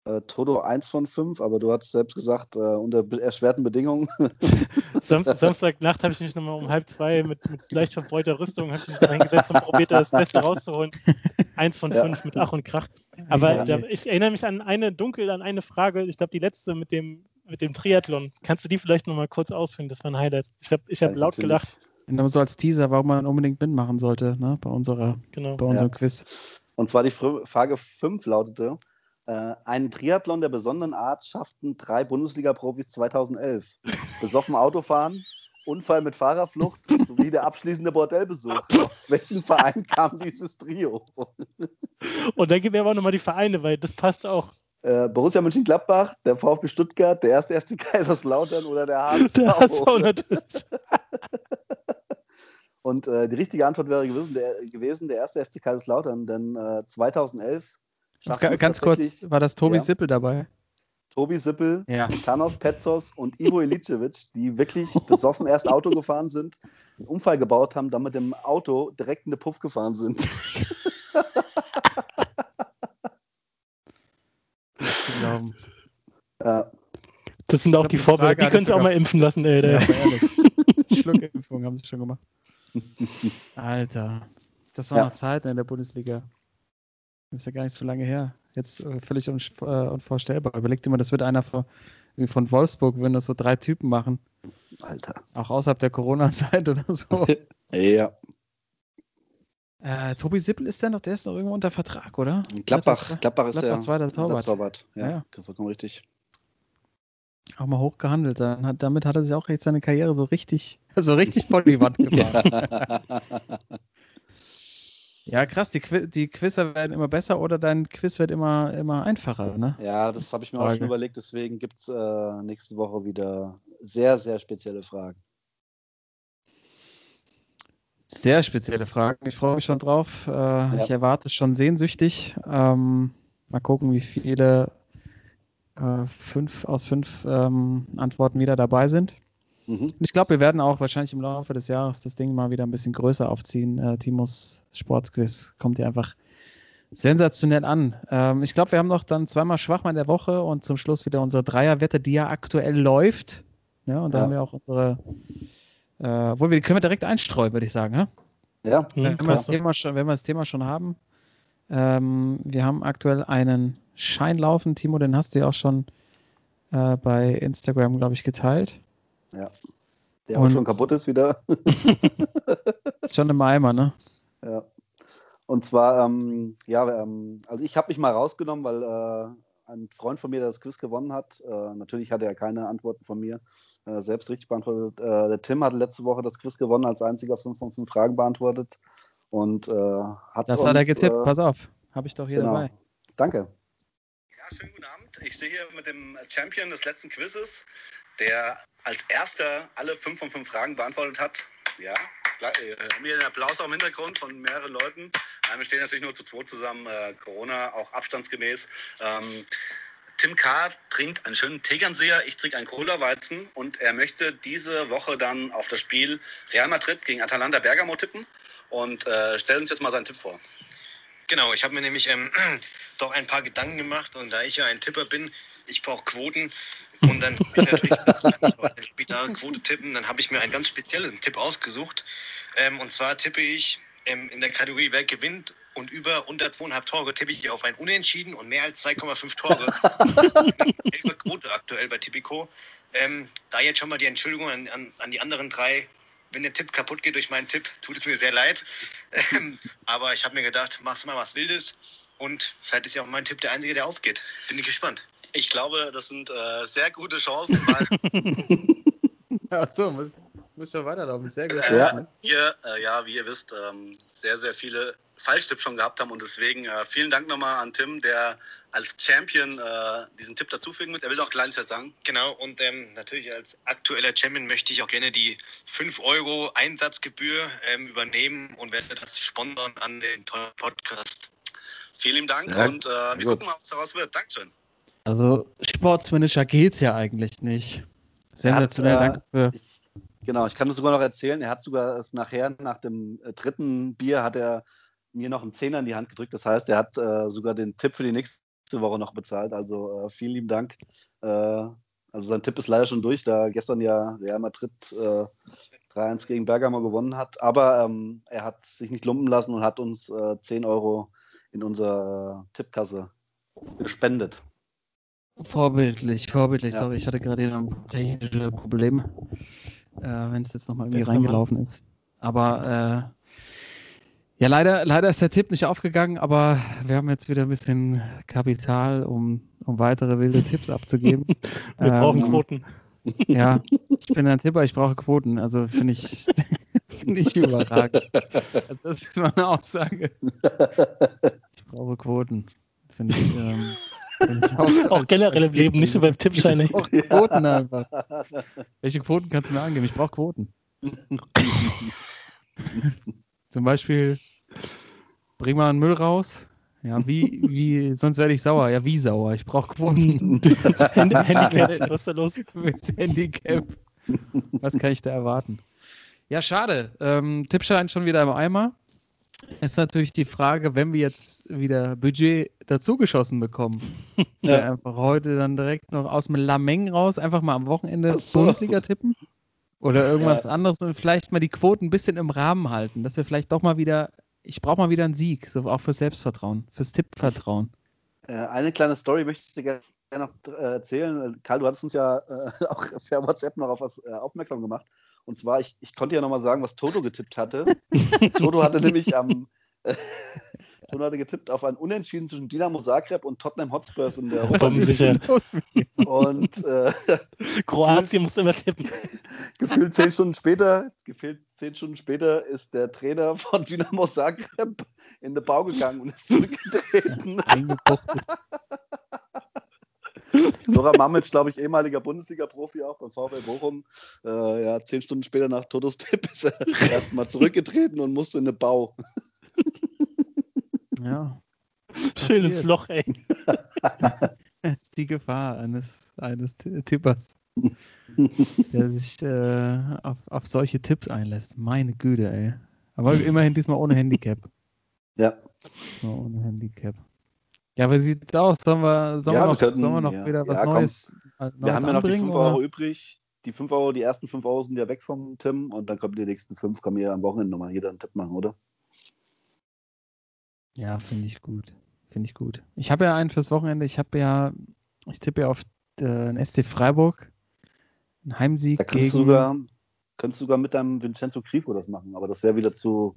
äh, Toto, eins von fünf, aber du hast selbst gesagt, äh, unter be- erschwerten Bedingungen. Samstag, Samstagnacht habe ich mich nochmal um halb zwei mit, mit leicht verbreuter Rüstung ich mich da hingesetzt und probiert, da das Beste rauszuholen. eins von Ja. fünf mit Ach und Krach. Aber Ja. da, ich erinnere mich an eine dunkel, an eine Frage, ich glaube die letzte mit dem, mit dem Triathlon. Kannst du die vielleicht nochmal kurz ausführen? Das war ein Highlight. Ich habe ich hab Ja, laut natürlich. gelacht. Nur so als Teaser, warum man unbedingt mitmachen sollte, ne? Bei unserer, Genau. bei unserem Quiz. Und zwar die Fr- Frage 5 lautete: äh, Einen Triathlon der besonderen Art schafften drei Bundesliga-Profis 2011. Besoffen Autofahren, Unfall mit Fahrerflucht sowie der abschließende Bordellbesuch. Aus welchem Verein kam dieses Trio? Und dann gib mir aber nochmal die Vereine, weil das passt auch. Äh, Borussia Mönchengladbach, der VfB Stuttgart, der erste FC Kaiserslautern oder der HSV? Der HSV natürlich. Und äh, die richtige Antwort wäre gewesen der, gewesen, der erste FC Kaiserslautern, denn äh, 2011 schafften Ga es ganz kurz, war das Tobi Ja. Sippel dabei? Tobi Sippel, Ja. Thanos Petzos und Ivo Ilicevic, die wirklich besoffen erst Auto gefahren sind, einen Unfall gebaut haben, dann mit dem Auto direkt in den Puff gefahren sind. Ja, Das sind auch die Vorbilder. Die können sie auch mal impfen lassen, ey. Ja, Der. aber ehrlich. Schluckimpfung haben sie schon gemacht. Alter. Das war Ja. noch Zeit in der Bundesliga. Das ist ja gar nicht so lange her. Jetzt äh, völlig un äh, unvorstellbar. Überleg dir mal, das wird einer von, von Wolfsburg, würden das so drei Typen machen. Alter. Auch außerhalb der Corona-Zeit oder so. Ja, äh, Tobi Sippel ist der noch, der ist noch irgendwo unter Vertrag, oder? Gladbach, Zweiter- Gladbach ist Gladbach der zweiter Torwart. Torwart. Ja, Ja. vollkommen richtig. Auch mal hoch gehandelt. Dann hat, damit hat er sich auch jetzt seine Karriere so richtig, so richtig vor die Wand gefahren. Ja, krass, die, Qui die Quizzer werden immer besser oder dein Quiz wird immer, immer einfacher, ne? Ja, das habe ich mir auch Frage. schon überlegt, deswegen gibt es äh, nächste Woche wieder sehr, sehr spezielle Fragen. Sehr spezielle Fragen. Ich freue mich schon drauf. Äh, Ich erwarte schon sehnsüchtig. Ähm, mal gucken, wie viele äh, fünf aus fünf ähm, Antworten wieder dabei sind. Mhm. Und ich glaube, wir werden auch wahrscheinlich im Laufe des Jahres das Ding mal wieder ein bisschen größer aufziehen. Äh, Timos Sportsquiz kommt ja einfach sensationell an. Ähm, ich glaube, wir haben noch dann zweimal Schwachmann der Woche und zum Schluss wieder unsere Dreierwette, die ja aktuell läuft. Ja, und da Ja. haben wir auch unsere, äh, obwohl wir die können wir direkt einstreuen, würde ich sagen. Ja? Ja, Hm, Wenn, wir das. Thema schon, wenn wir das Thema schon haben, ähm, wir haben aktuell einen Schein laufen. Timo, den hast du ja auch schon äh, bei Instagram, glaube ich, geteilt. Der auch Und- schon kaputt ist wieder. Schon im Eimer, ne? Ja. Und zwar, ähm, ja, ähm, also ich habe mich mal rausgenommen, weil äh, ein Freund von mir, der das Quiz gewonnen hat, äh, natürlich hatte er keine Antworten von mir äh, selbst richtig beantwortet. Äh, der Tim hatte letzte Woche das Quiz gewonnen, als einziger fünf von fünf Fragen beantwortet. Und äh, hat Das uns, hat er getippt. äh, Pass auf. Habe ich doch hier genau. dabei. Danke. Ja, schönen guten Abend. Ich stehe hier mit dem Champion des letzten Quizzes, der als erster alle fünf von fünf Fragen beantwortet hat. Ja, gleich, äh, haben hier einen Applaus im Hintergrund von mehreren Leuten. Wir stehen natürlich nur zu zweit zusammen, äh, Corona auch abstandsgemäß. Ähm, Tim K. trinkt einen schönen Tegernseher, ich trinke einen Cola-Weizen und er möchte diese Woche dann auf das Spiel Real Madrid gegen Atalanta Bergamo tippen und äh, stellt uns jetzt mal seinen Tipp vor. Genau, ich habe mir nämlich ähm, doch ein paar Gedanken gemacht und da ich ja ein Tipper bin, ich brauche Quoten und dann will ich natürlich Spieler Quote tippen, dann habe ich mir einen ganz speziellen Tipp ausgesucht ähm, und zwar tippe ich ähm, in der Kategorie Wer gewinnt und über unter 2,5 Tore tippe ich auf ein Unentschieden und mehr als 2,5 Tore. Elfer Quote aktuell bei Tipico. Ähm, da jetzt schon mal die Entschuldigung an, an, an die anderen drei. Wenn der Tipp kaputt geht durch meinen Tipp, tut es mir sehr leid. Ähm, aber ich habe mir gedacht, machst mal was Wildes. Und vielleicht ist ja auch mein Tipp der einzige, der aufgeht. Bin ich gespannt. Ich glaube, das sind äh, sehr gute Chancen, weil Achso, muss, muss schon weiterlaufen. Sehr gut. Ja. wir, äh, ja, wie ihr wisst, ähm, sehr, sehr viele Falschtipps schon gehabt haben. Und deswegen äh, vielen Dank nochmal an Tim, der als Champion äh, diesen Tipp dazufügen wird. Er will noch kleines jetzt sagen. Genau, und ähm, natürlich als aktueller Champion möchte ich auch gerne die 5 Euro Einsatzgebühr ähm, übernehmen und werde das sponsern an den tollen Podcast. Vielen lieben Dank Ja, und äh, wir gut. gucken mal, was daraus wird. Dankeschön. Also, Sportsmanager geht's ja eigentlich nicht. Sensationell, hat, äh, danke für. Genau, ich kann das sogar noch erzählen. Er hat sogar es nachher, nach dem äh, dritten Bier, hat er mir noch einen Zehner in die Hand gedrückt. Das heißt, er hat äh, sogar den Tipp für die nächste Woche noch bezahlt. Also äh, vielen lieben Dank. Äh, also sein Tipp ist leider schon durch, da gestern ja Real Madrid äh, 3-1 gegen Bergamo gewonnen hat. Aber ähm, er hat sich nicht lumpen lassen und hat uns äh, 10 Euro in unsere Tippkasse gespendet. Vorbildlich, vorbildlich. Ja. Sorry, ich hatte gerade ein technisches Problem, äh, wenn es jetzt nochmal irgendwie reingelaufen ist. Aber äh, ja, leider, leider ist der Tipp nicht aufgegangen, aber wir haben jetzt wieder ein bisschen Kapital, um, um weitere wilde Tipps abzugeben. Wir brauchen Ähm, Quoten. Ja, ich bin ein Tipper, ich brauche Quoten. Also finde ich, finde ich überragend. Das ist meine Aussage. Ich brauche Quoten. Finde ich, ähm, auch, Auch generell im Leben, nicht nur beim Tippschein. Ich brauche Quoten einfach. Welche Quoten kannst du mir angeben? Ich brauche Quoten. Zum Beispiel, bring mal einen Müll raus. Ja, wie, wie, sonst werde ich sauer. Ja, wie sauer? Ich brauche Quoten. Hand- Handicap, was ist da los? Handicap. Was kann ich da erwarten? Ja, schade. Ähm, Tippschein schon wieder im Eimer. Ist natürlich die Frage, wenn wir jetzt wieder Budget dazugeschossen bekommen, Ja. ja. einfach heute dann direkt noch aus dem Lameng raus, einfach mal am Wochenende so. Bundesliga tippen oder irgendwas anderes und vielleicht mal die Quoten ein bisschen im Rahmen halten, dass wir vielleicht doch mal wieder, ich brauche mal wieder einen Sieg, so auch fürs Selbstvertrauen, fürs Tippvertrauen. Äh, eine kleine Story möchte ich dir gerne noch äh, erzählen. Karl, du hattest uns ja äh, auch per WhatsApp noch auf was aufmerksam gemacht. Und zwar, ich, ich konnte ja nochmal sagen, was Toto getippt hatte. Toto hatte nämlich am. Äh, Toto hatte getippt auf ein Unentschieden zwischen Dynamo Zagreb und Tottenham Hotspurs in der Europa sicher. Und äh, Kroatien muss immer tippen. gefühlt zehn Stunden später, gefühlt zehn Stunden später ist der Trainer von Dynamo Zagreb in den Bau gegangen und ist zurückgetreten. Eingebuchtet. Sora Mamic, glaube ich, ehemaliger Bundesliga-Profi auch beim VfL Bochum. Äh, ja, zehn Stunden später nach Totos Tipp ist er erstmal zurückgetreten und musste in den Bau. Ja. Schönes. Loch, ey. Das ist die Gefahr eines, eines Ti- Tippers, der sich äh, auf, auf solche Tipps einlässt. Meine Güte, ey. Aber immerhin diesmal ohne Handicap. Ja. Diesmal ohne Handicap. Ja, wie sieht's aus? Sollen wir, sollen Ja, wir, wir noch, könnten- sollen wir noch ja. wieder was Ja. Neues, äh, Neues Wir haben ja noch die anbringen, 5 oder? Euro übrig. Die 5 Euro, die ersten 5 Euro sind ja weg vom Tim und dann kommen die nächsten 5, kann mir ja am Wochenende nochmal jeder einen Tipp machen, oder? Ja, finde ich gut. Finde ich gut. Ich habe ja einen fürs Wochenende. Ich habe ja, ich tippe ja auf den SC Freiburg. Ein Heimsieg Da könntest du gegen. sogar, könntest du sogar mit deinem Vincenzo Grifo das machen, aber das wäre wieder zu.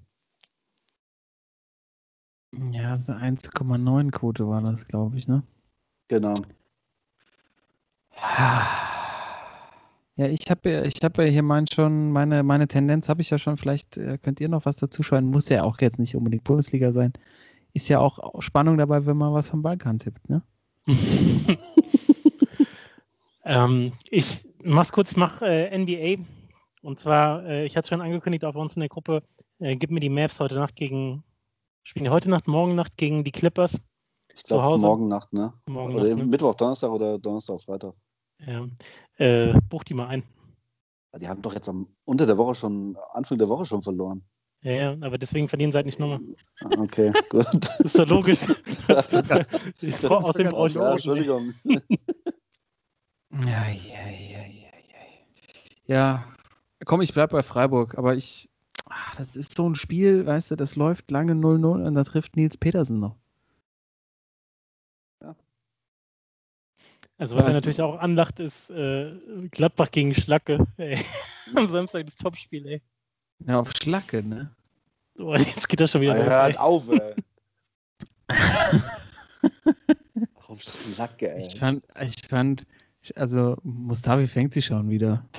Ja, so 1,9 Quote war das, glaube ich, ne? Genau. Ja, ich habe ja, ich habe ja hier mein schon, meine, meine Tendenz habe ich ja schon, vielleicht äh, könnt ihr noch was dazu schreiben, muss ja auch jetzt nicht unbedingt Bundesliga sein. Ist ja auch Spannung dabei, wenn man was vom Balkan tippt, ne? Ähm, ich mach's kurz, ich mache äh, NBA. Und zwar, äh, ich hatte schon angekündigt auf uns in der Gruppe, äh, gib mir die Maps heute Nacht gegen, spielen die heute Nacht, morgen Nacht gegen die Clippers. Ich Zu glaube, Hause? morgen Nacht, ne? Morgen Oder Nacht, ne? Mittwoch, Donnerstag oder Donnerstag, Freitag. Ja. Äh, buch die mal ein. Die haben doch jetzt am unter der Woche schon, Anfang der Woche schon verloren. Ja, ja, aber deswegen verlieren sie halt nicht nochmal. Ah, Okay, gut. Das ist doch logisch. ich brauch, ist außerdem ganz brauche ich Ja, auch Entschuldigung. Ja, ja, ja, ja, ja. Ja, komm, ich bleib bei Freiburg, aber ich, ach, das ist so ein Spiel, weißt du, das läuft lange 0-0 und da trifft Nils Petersen noch. Also was er Ja. natürlich auch anlacht, ist äh, Gladbach gegen Schlacke. Ey. Am Samstag das Topspiel, ey. Ja, auf Schlacke, ne? Oh, jetzt geht das schon wieder Ja, hört ey. auf, ey. Auf Schlacke, ey. Ich fand, ich fand, also Mustavi fängt sich schon wieder.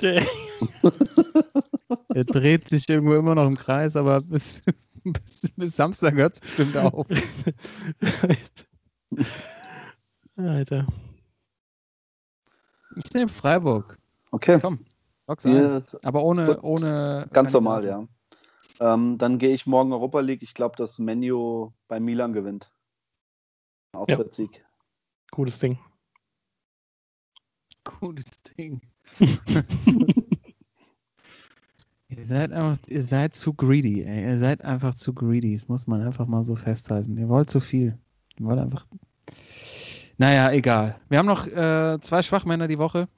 Er dreht sich irgendwo immer noch im Kreis, aber bis, bis, bis Samstag hört es bestimmt auf. Alter. Ich nehme Freiburg. Okay. Komm, lock's ein. Aber ohne, Gut. ohne. ganz normal, ja. Ähm, dann gehe ich morgen Europa League. Ich glaube, dass Menu bei Milan gewinnt. Auswärtssieg. Gutes Ding. Gutes Ding. ihr seid einfach, ihr seid zu greedy, ey. Ihr seid einfach zu greedy. Das muss man einfach mal so festhalten. Ihr wollt zu viel. Ihr wollt einfach. Naja, egal. Wir haben noch äh, zwei Schwachmänner die Woche.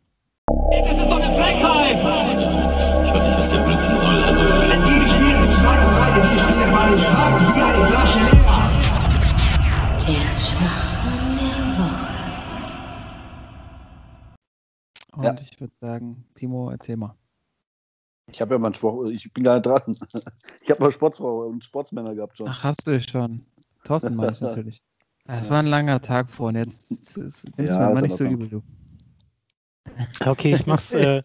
Das ist doch eine Frechheit! Ich weiß nicht, was der Blödsinn soll. Also, Wenn die gespielt in zwei und drei, die Spiele waren ich stark wie eine Flasche leer. Der Schwachmann Und Ja. ich würde sagen, Timo, erzähl mal. Ich habe ja mal einen Sport, ich bin gar nicht dran. Ich habe mal Sportsfrau und Sportsmänner gehabt schon. Ach, hast du schon. Thorsten meine ich natürlich. Es war ein langer Tag vorhin. Jetzt nimmst du Ja, mir mal nicht so übel, du. Okay, ich mach's, äh,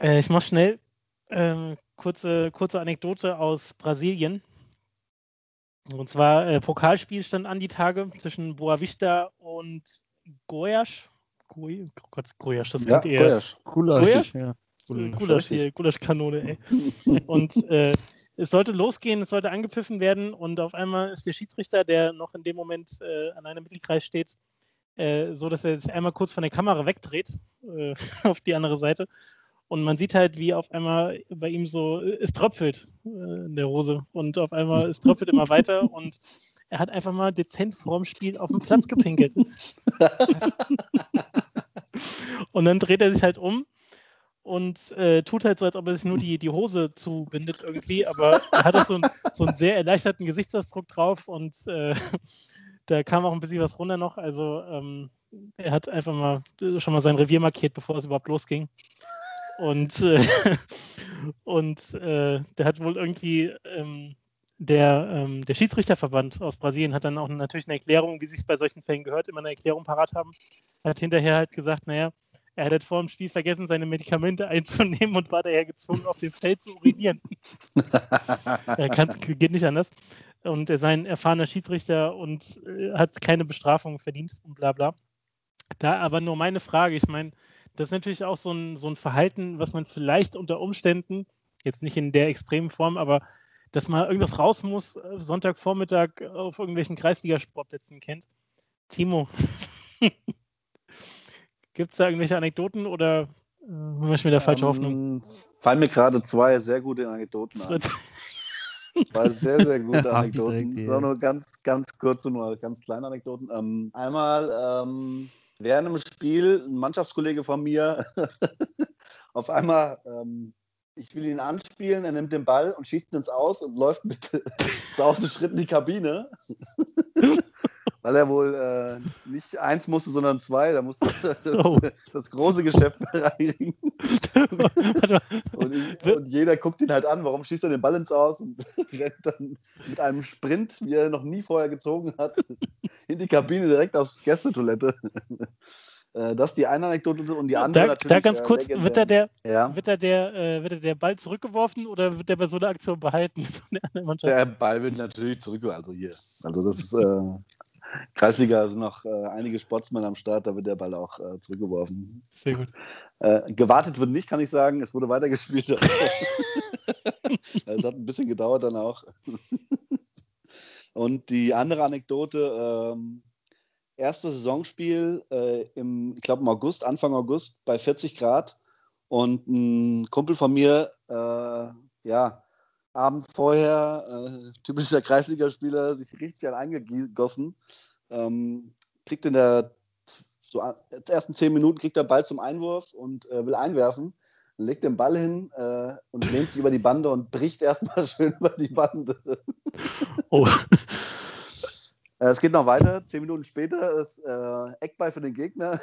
äh, ich mach schnell. Ähm, kurze, kurze Anekdote aus Brasilien. Und zwar äh, Pokalspiel stand an die Tage zwischen Boa Vista und Goiás. Oh Gott, Goiás, das Ja, eher Goyasch. Cooler. Gulasch? Ja. Gulasch hier, Gulaschkanone, ey. Und äh, es sollte losgehen, es sollte angepfiffen werden und auf einmal ist der Schiedsrichter, der noch in dem Moment äh, an einem Mittelkreis steht, äh, so, dass er sich einmal kurz von der Kamera wegdreht äh, auf die andere Seite und man sieht halt, wie auf einmal bei ihm so, es tröpfelt äh, in der Hose und auf einmal, es tröpfelt immer weiter und er hat einfach mal dezent vorm Spiel auf den Platz gepinkelt. und dann dreht er sich halt um und äh, tut halt so, als ob er sich nur die, die Hose zubindet irgendwie, aber er hat auch so, einen- so einen sehr erleichterten Gesichtsausdruck drauf und äh, da kam auch ein bisschen was runter noch. Also ähm, er hat einfach mal äh, schon mal sein Revier markiert, bevor es überhaupt losging. Und, äh, und äh, der hat wohl irgendwie ähm, der, ähm, der Schiedsrichterverband aus Brasilien hat dann auch natürlich eine Erklärung, wie sich es bei solchen Fällen gehört, immer eine Erklärung parat haben. Er hat hinterher halt gesagt, naja, er hat halt vor dem Spiel vergessen, seine Medikamente einzunehmen und war daher gezwungen, auf dem Feld zu urinieren. er kann, geht nicht anders. Und er sei ein erfahrener Schiedsrichter und äh, hat keine Bestrafung verdient und bla bla. Da aber nur meine Frage, ich meine, das ist natürlich auch so ein, so ein Verhalten, was man vielleicht unter Umständen, jetzt nicht in der extremen Form, aber dass mal irgendwas raus muss, äh, Sonntagvormittag auf irgendwelchen Kreisligasportplätzen kennt. Timo, gibt es da irgendwelche Anekdoten oder äh, bin ich mir da falsche Hoffnung? Ähm, fallen mir gerade zwei sehr gute Anekdoten an. Zwei sehr, sehr gute Anekdoten. So nur ganz, ganz kurze, nur ganz kleine Anekdoten. Ähm, einmal ähm, während einem Spiel ein Mannschaftskollege von mir auf einmal, ähm, ich will ihn anspielen, er nimmt den Ball und schießt ihn ins Aus und läuft mit tausend Schritten in die Kabine. Weil er wohl äh, nicht eins musste, sondern zwei. Da musste Oh. das große Geschäft reinigen. Und, und jeder guckt ihn halt an, warum schießt er den Ball ins Aus und rennt dann mit einem Sprint, wie er noch nie vorher gezogen hat, in die Kabine direkt aufs Gästetoilette. Äh, Das ist die eine Anekdote und die andere Da, natürlich. da ganz äh, kurz, legendär. wird da, der, Ja, wird, da der, äh, wird da der Ball zurückgeworfen oder wird der bei so einer Aktion behalten von der anderen Mannschaft? der Ball wird natürlich zurück. Also hier. Also das ist äh, Kreisliga sind noch äh, einige Sportsmänner am Start, da wird der Ball auch äh, zurückgeworfen. Sehr gut. Äh, gewartet wird nicht, kann ich sagen. Es wurde weitergespielt. es hat ein bisschen gedauert dann auch. Und die andere Anekdote, ähm, erstes Saisonspiel äh, im, ich glaube im August, Anfang August bei 40 Grad. Und ein Kumpel von mir, äh, ja, Abend vorher, äh, typischer Kreisligaspieler, sich richtig eingegossen. Ähm, kriegt in der so, a- ersten zehn Minuten kriegt er Ball zum Einwurf und äh, will einwerfen. Legt den Ball hin äh, und lehnt sich über die Bande und bricht erstmal schön über die Bande. Oh, Äh, Es geht noch weiter. Zehn Minuten später ist äh, Eckball für den Gegner.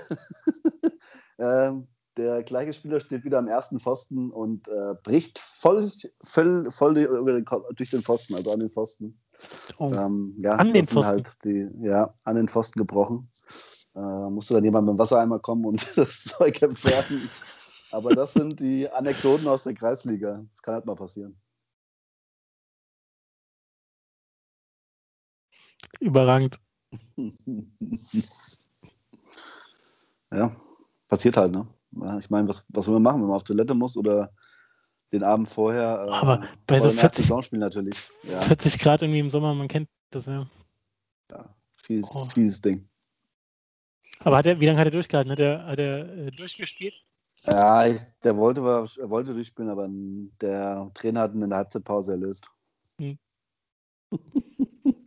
ähm, der gleiche Spieler steht wieder am ersten Pfosten und äh, bricht voll, voll, voll den, durch den Pfosten, also an den Pfosten. oh. Ähm, ja, An den sind Halt die, ja, an den Pfosten gebrochen. Äh, musste dann jemand mit dem Wassereimer kommen und das Zeug entfernen. Aber das sind die Anekdoten aus der Kreisliga. Das kann halt mal passieren. Überragend. ja, passiert halt, ne? Ich meine, was, was will man machen, wenn man auf Toilette muss oder den Abend vorher? Äh, Aber bei so dem ersten 40 Saisonspiel natürlich. Ja, 40 Grad irgendwie im Sommer, man kennt das ja. ja fieses, Oh. fieses Ding. Aber hat er, wie lange hat er durchgehalten? Hat er, hat er äh, durchgespielt? Ja, ich, der wollte, er wollte durchspielen, aber der Trainer hat ihn in der Halbzeitpause erlöst. Ja,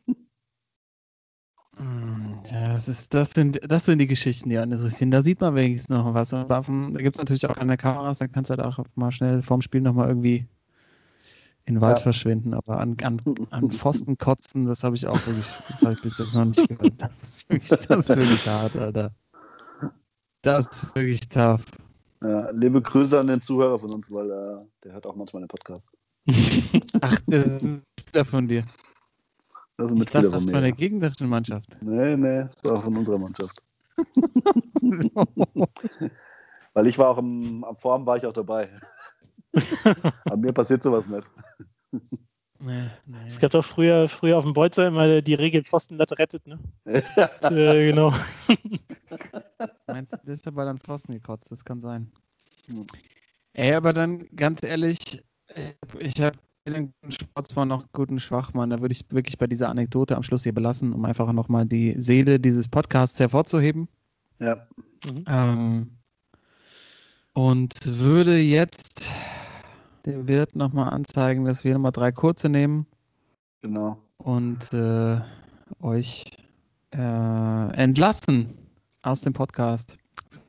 das, ist, das, sind, das sind die Geschichten, die interessieren. Da sieht man wenigstens noch was. Da gibt es natürlich auch keine Kameras, dann kannst du halt auch mal schnell vorm Spiel nochmal irgendwie in den Wald Ja. verschwinden, aber an, an, an Pfosten kotzen, das habe ich auch wirklich, an, an Pfosten kotzen, das habe ich auch wirklich, das habe ich bis jetzt noch nicht gehört. Das ist wirklich, das ist wirklich hart, Alter. Das ist wirklich tough. Ja, liebe Grüße an den Zuhörer von uns, weil äh, der hört auch manchmal den Podcast. Ach, das ist ein Spieler von dir. Das ist ein Ich dachte, das von von der gegnerischen Mannschaft. Nee, nee, das war von unserer Mannschaft. Weil ich war auch im, am Form war ich auch dabei. Aber mir passiert sowas nicht. nee, nee. Es gab doch früher, früher auf dem Bolzer immer die Regel Pfostenlatte rettet, ne? äh, genau. Meinst du, das ist aber dann Pfosten gekotzt, das kann sein. Hm. Ey, aber dann ganz ehrlich, ich habe einen guten Sportsmann, noch einen guten Schwachmann. Da würde ich es wirklich bei dieser Anekdote am Schluss hier belassen, um einfach nochmal die Seele dieses Podcasts hervorzuheben. Ja, Ähm, und würde jetzt dem Wirt nochmal anzeigen, dass wir nochmal drei kurze nehmen genau. und äh, euch äh, entlassen aus dem Podcast.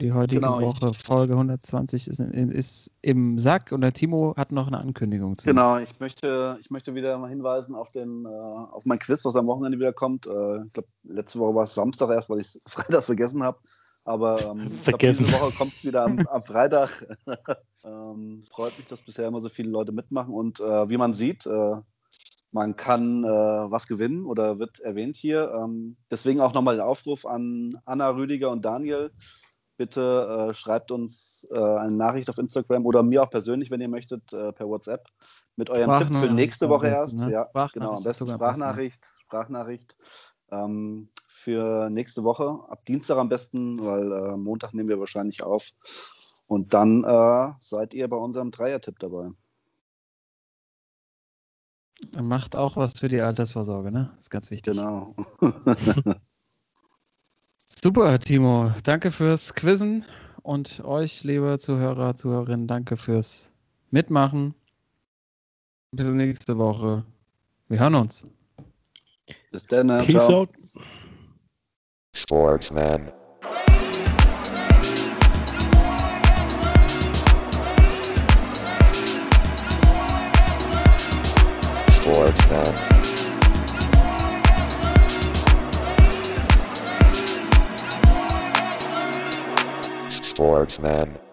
Die heutige Genau, ich- Woche, Folge 120, ist, ist im Sack und der Timo hat noch eine Ankündigung zu. Genau, ich möchte, ich möchte wieder mal hinweisen auf, den, äh, auf mein Quiz, was am Wochenende wieder kommt. Äh, ich glaube, letzte Woche war es Samstag erst, weil ich es freitags vergessen habe. Aber ähm, ich glaub, Vergessen. diese Woche kommt es wieder am, am Freitag. ähm, freut mich, dass bisher immer so viele Leute mitmachen. Und äh, wie man sieht, äh, man kann äh, was gewinnen oder wird erwähnt hier. Ähm, deswegen auch nochmal den Aufruf an Anna, Rüdiger und Daniel. Bitte äh, schreibt uns äh, eine Nachricht auf Instagram oder mir auch persönlich, wenn ihr möchtet, äh, per WhatsApp mit eurem Tipp für nächste Woche besten, erst. ne? Ja, Sprachnachricht genau, am besten. Sprachnachricht, Sprachnachricht ähm, für nächste Woche, ab Dienstag am besten, weil äh, Montag nehmen wir wahrscheinlich auf. Und dann äh, seid ihr bei unserem Dreier-Tipp dabei. Macht auch was für die Altersvorsorge, ne? Das ist ganz wichtig. Genau. Super, Timo. Danke fürs Quizzen und euch, liebe Zuhörer, Zuhörerinnen, danke fürs Mitmachen. Bis nächste Woche. Wir hören uns. Bis dann. Peace ciao. out. Sportsman. Sportsman. Sportsman.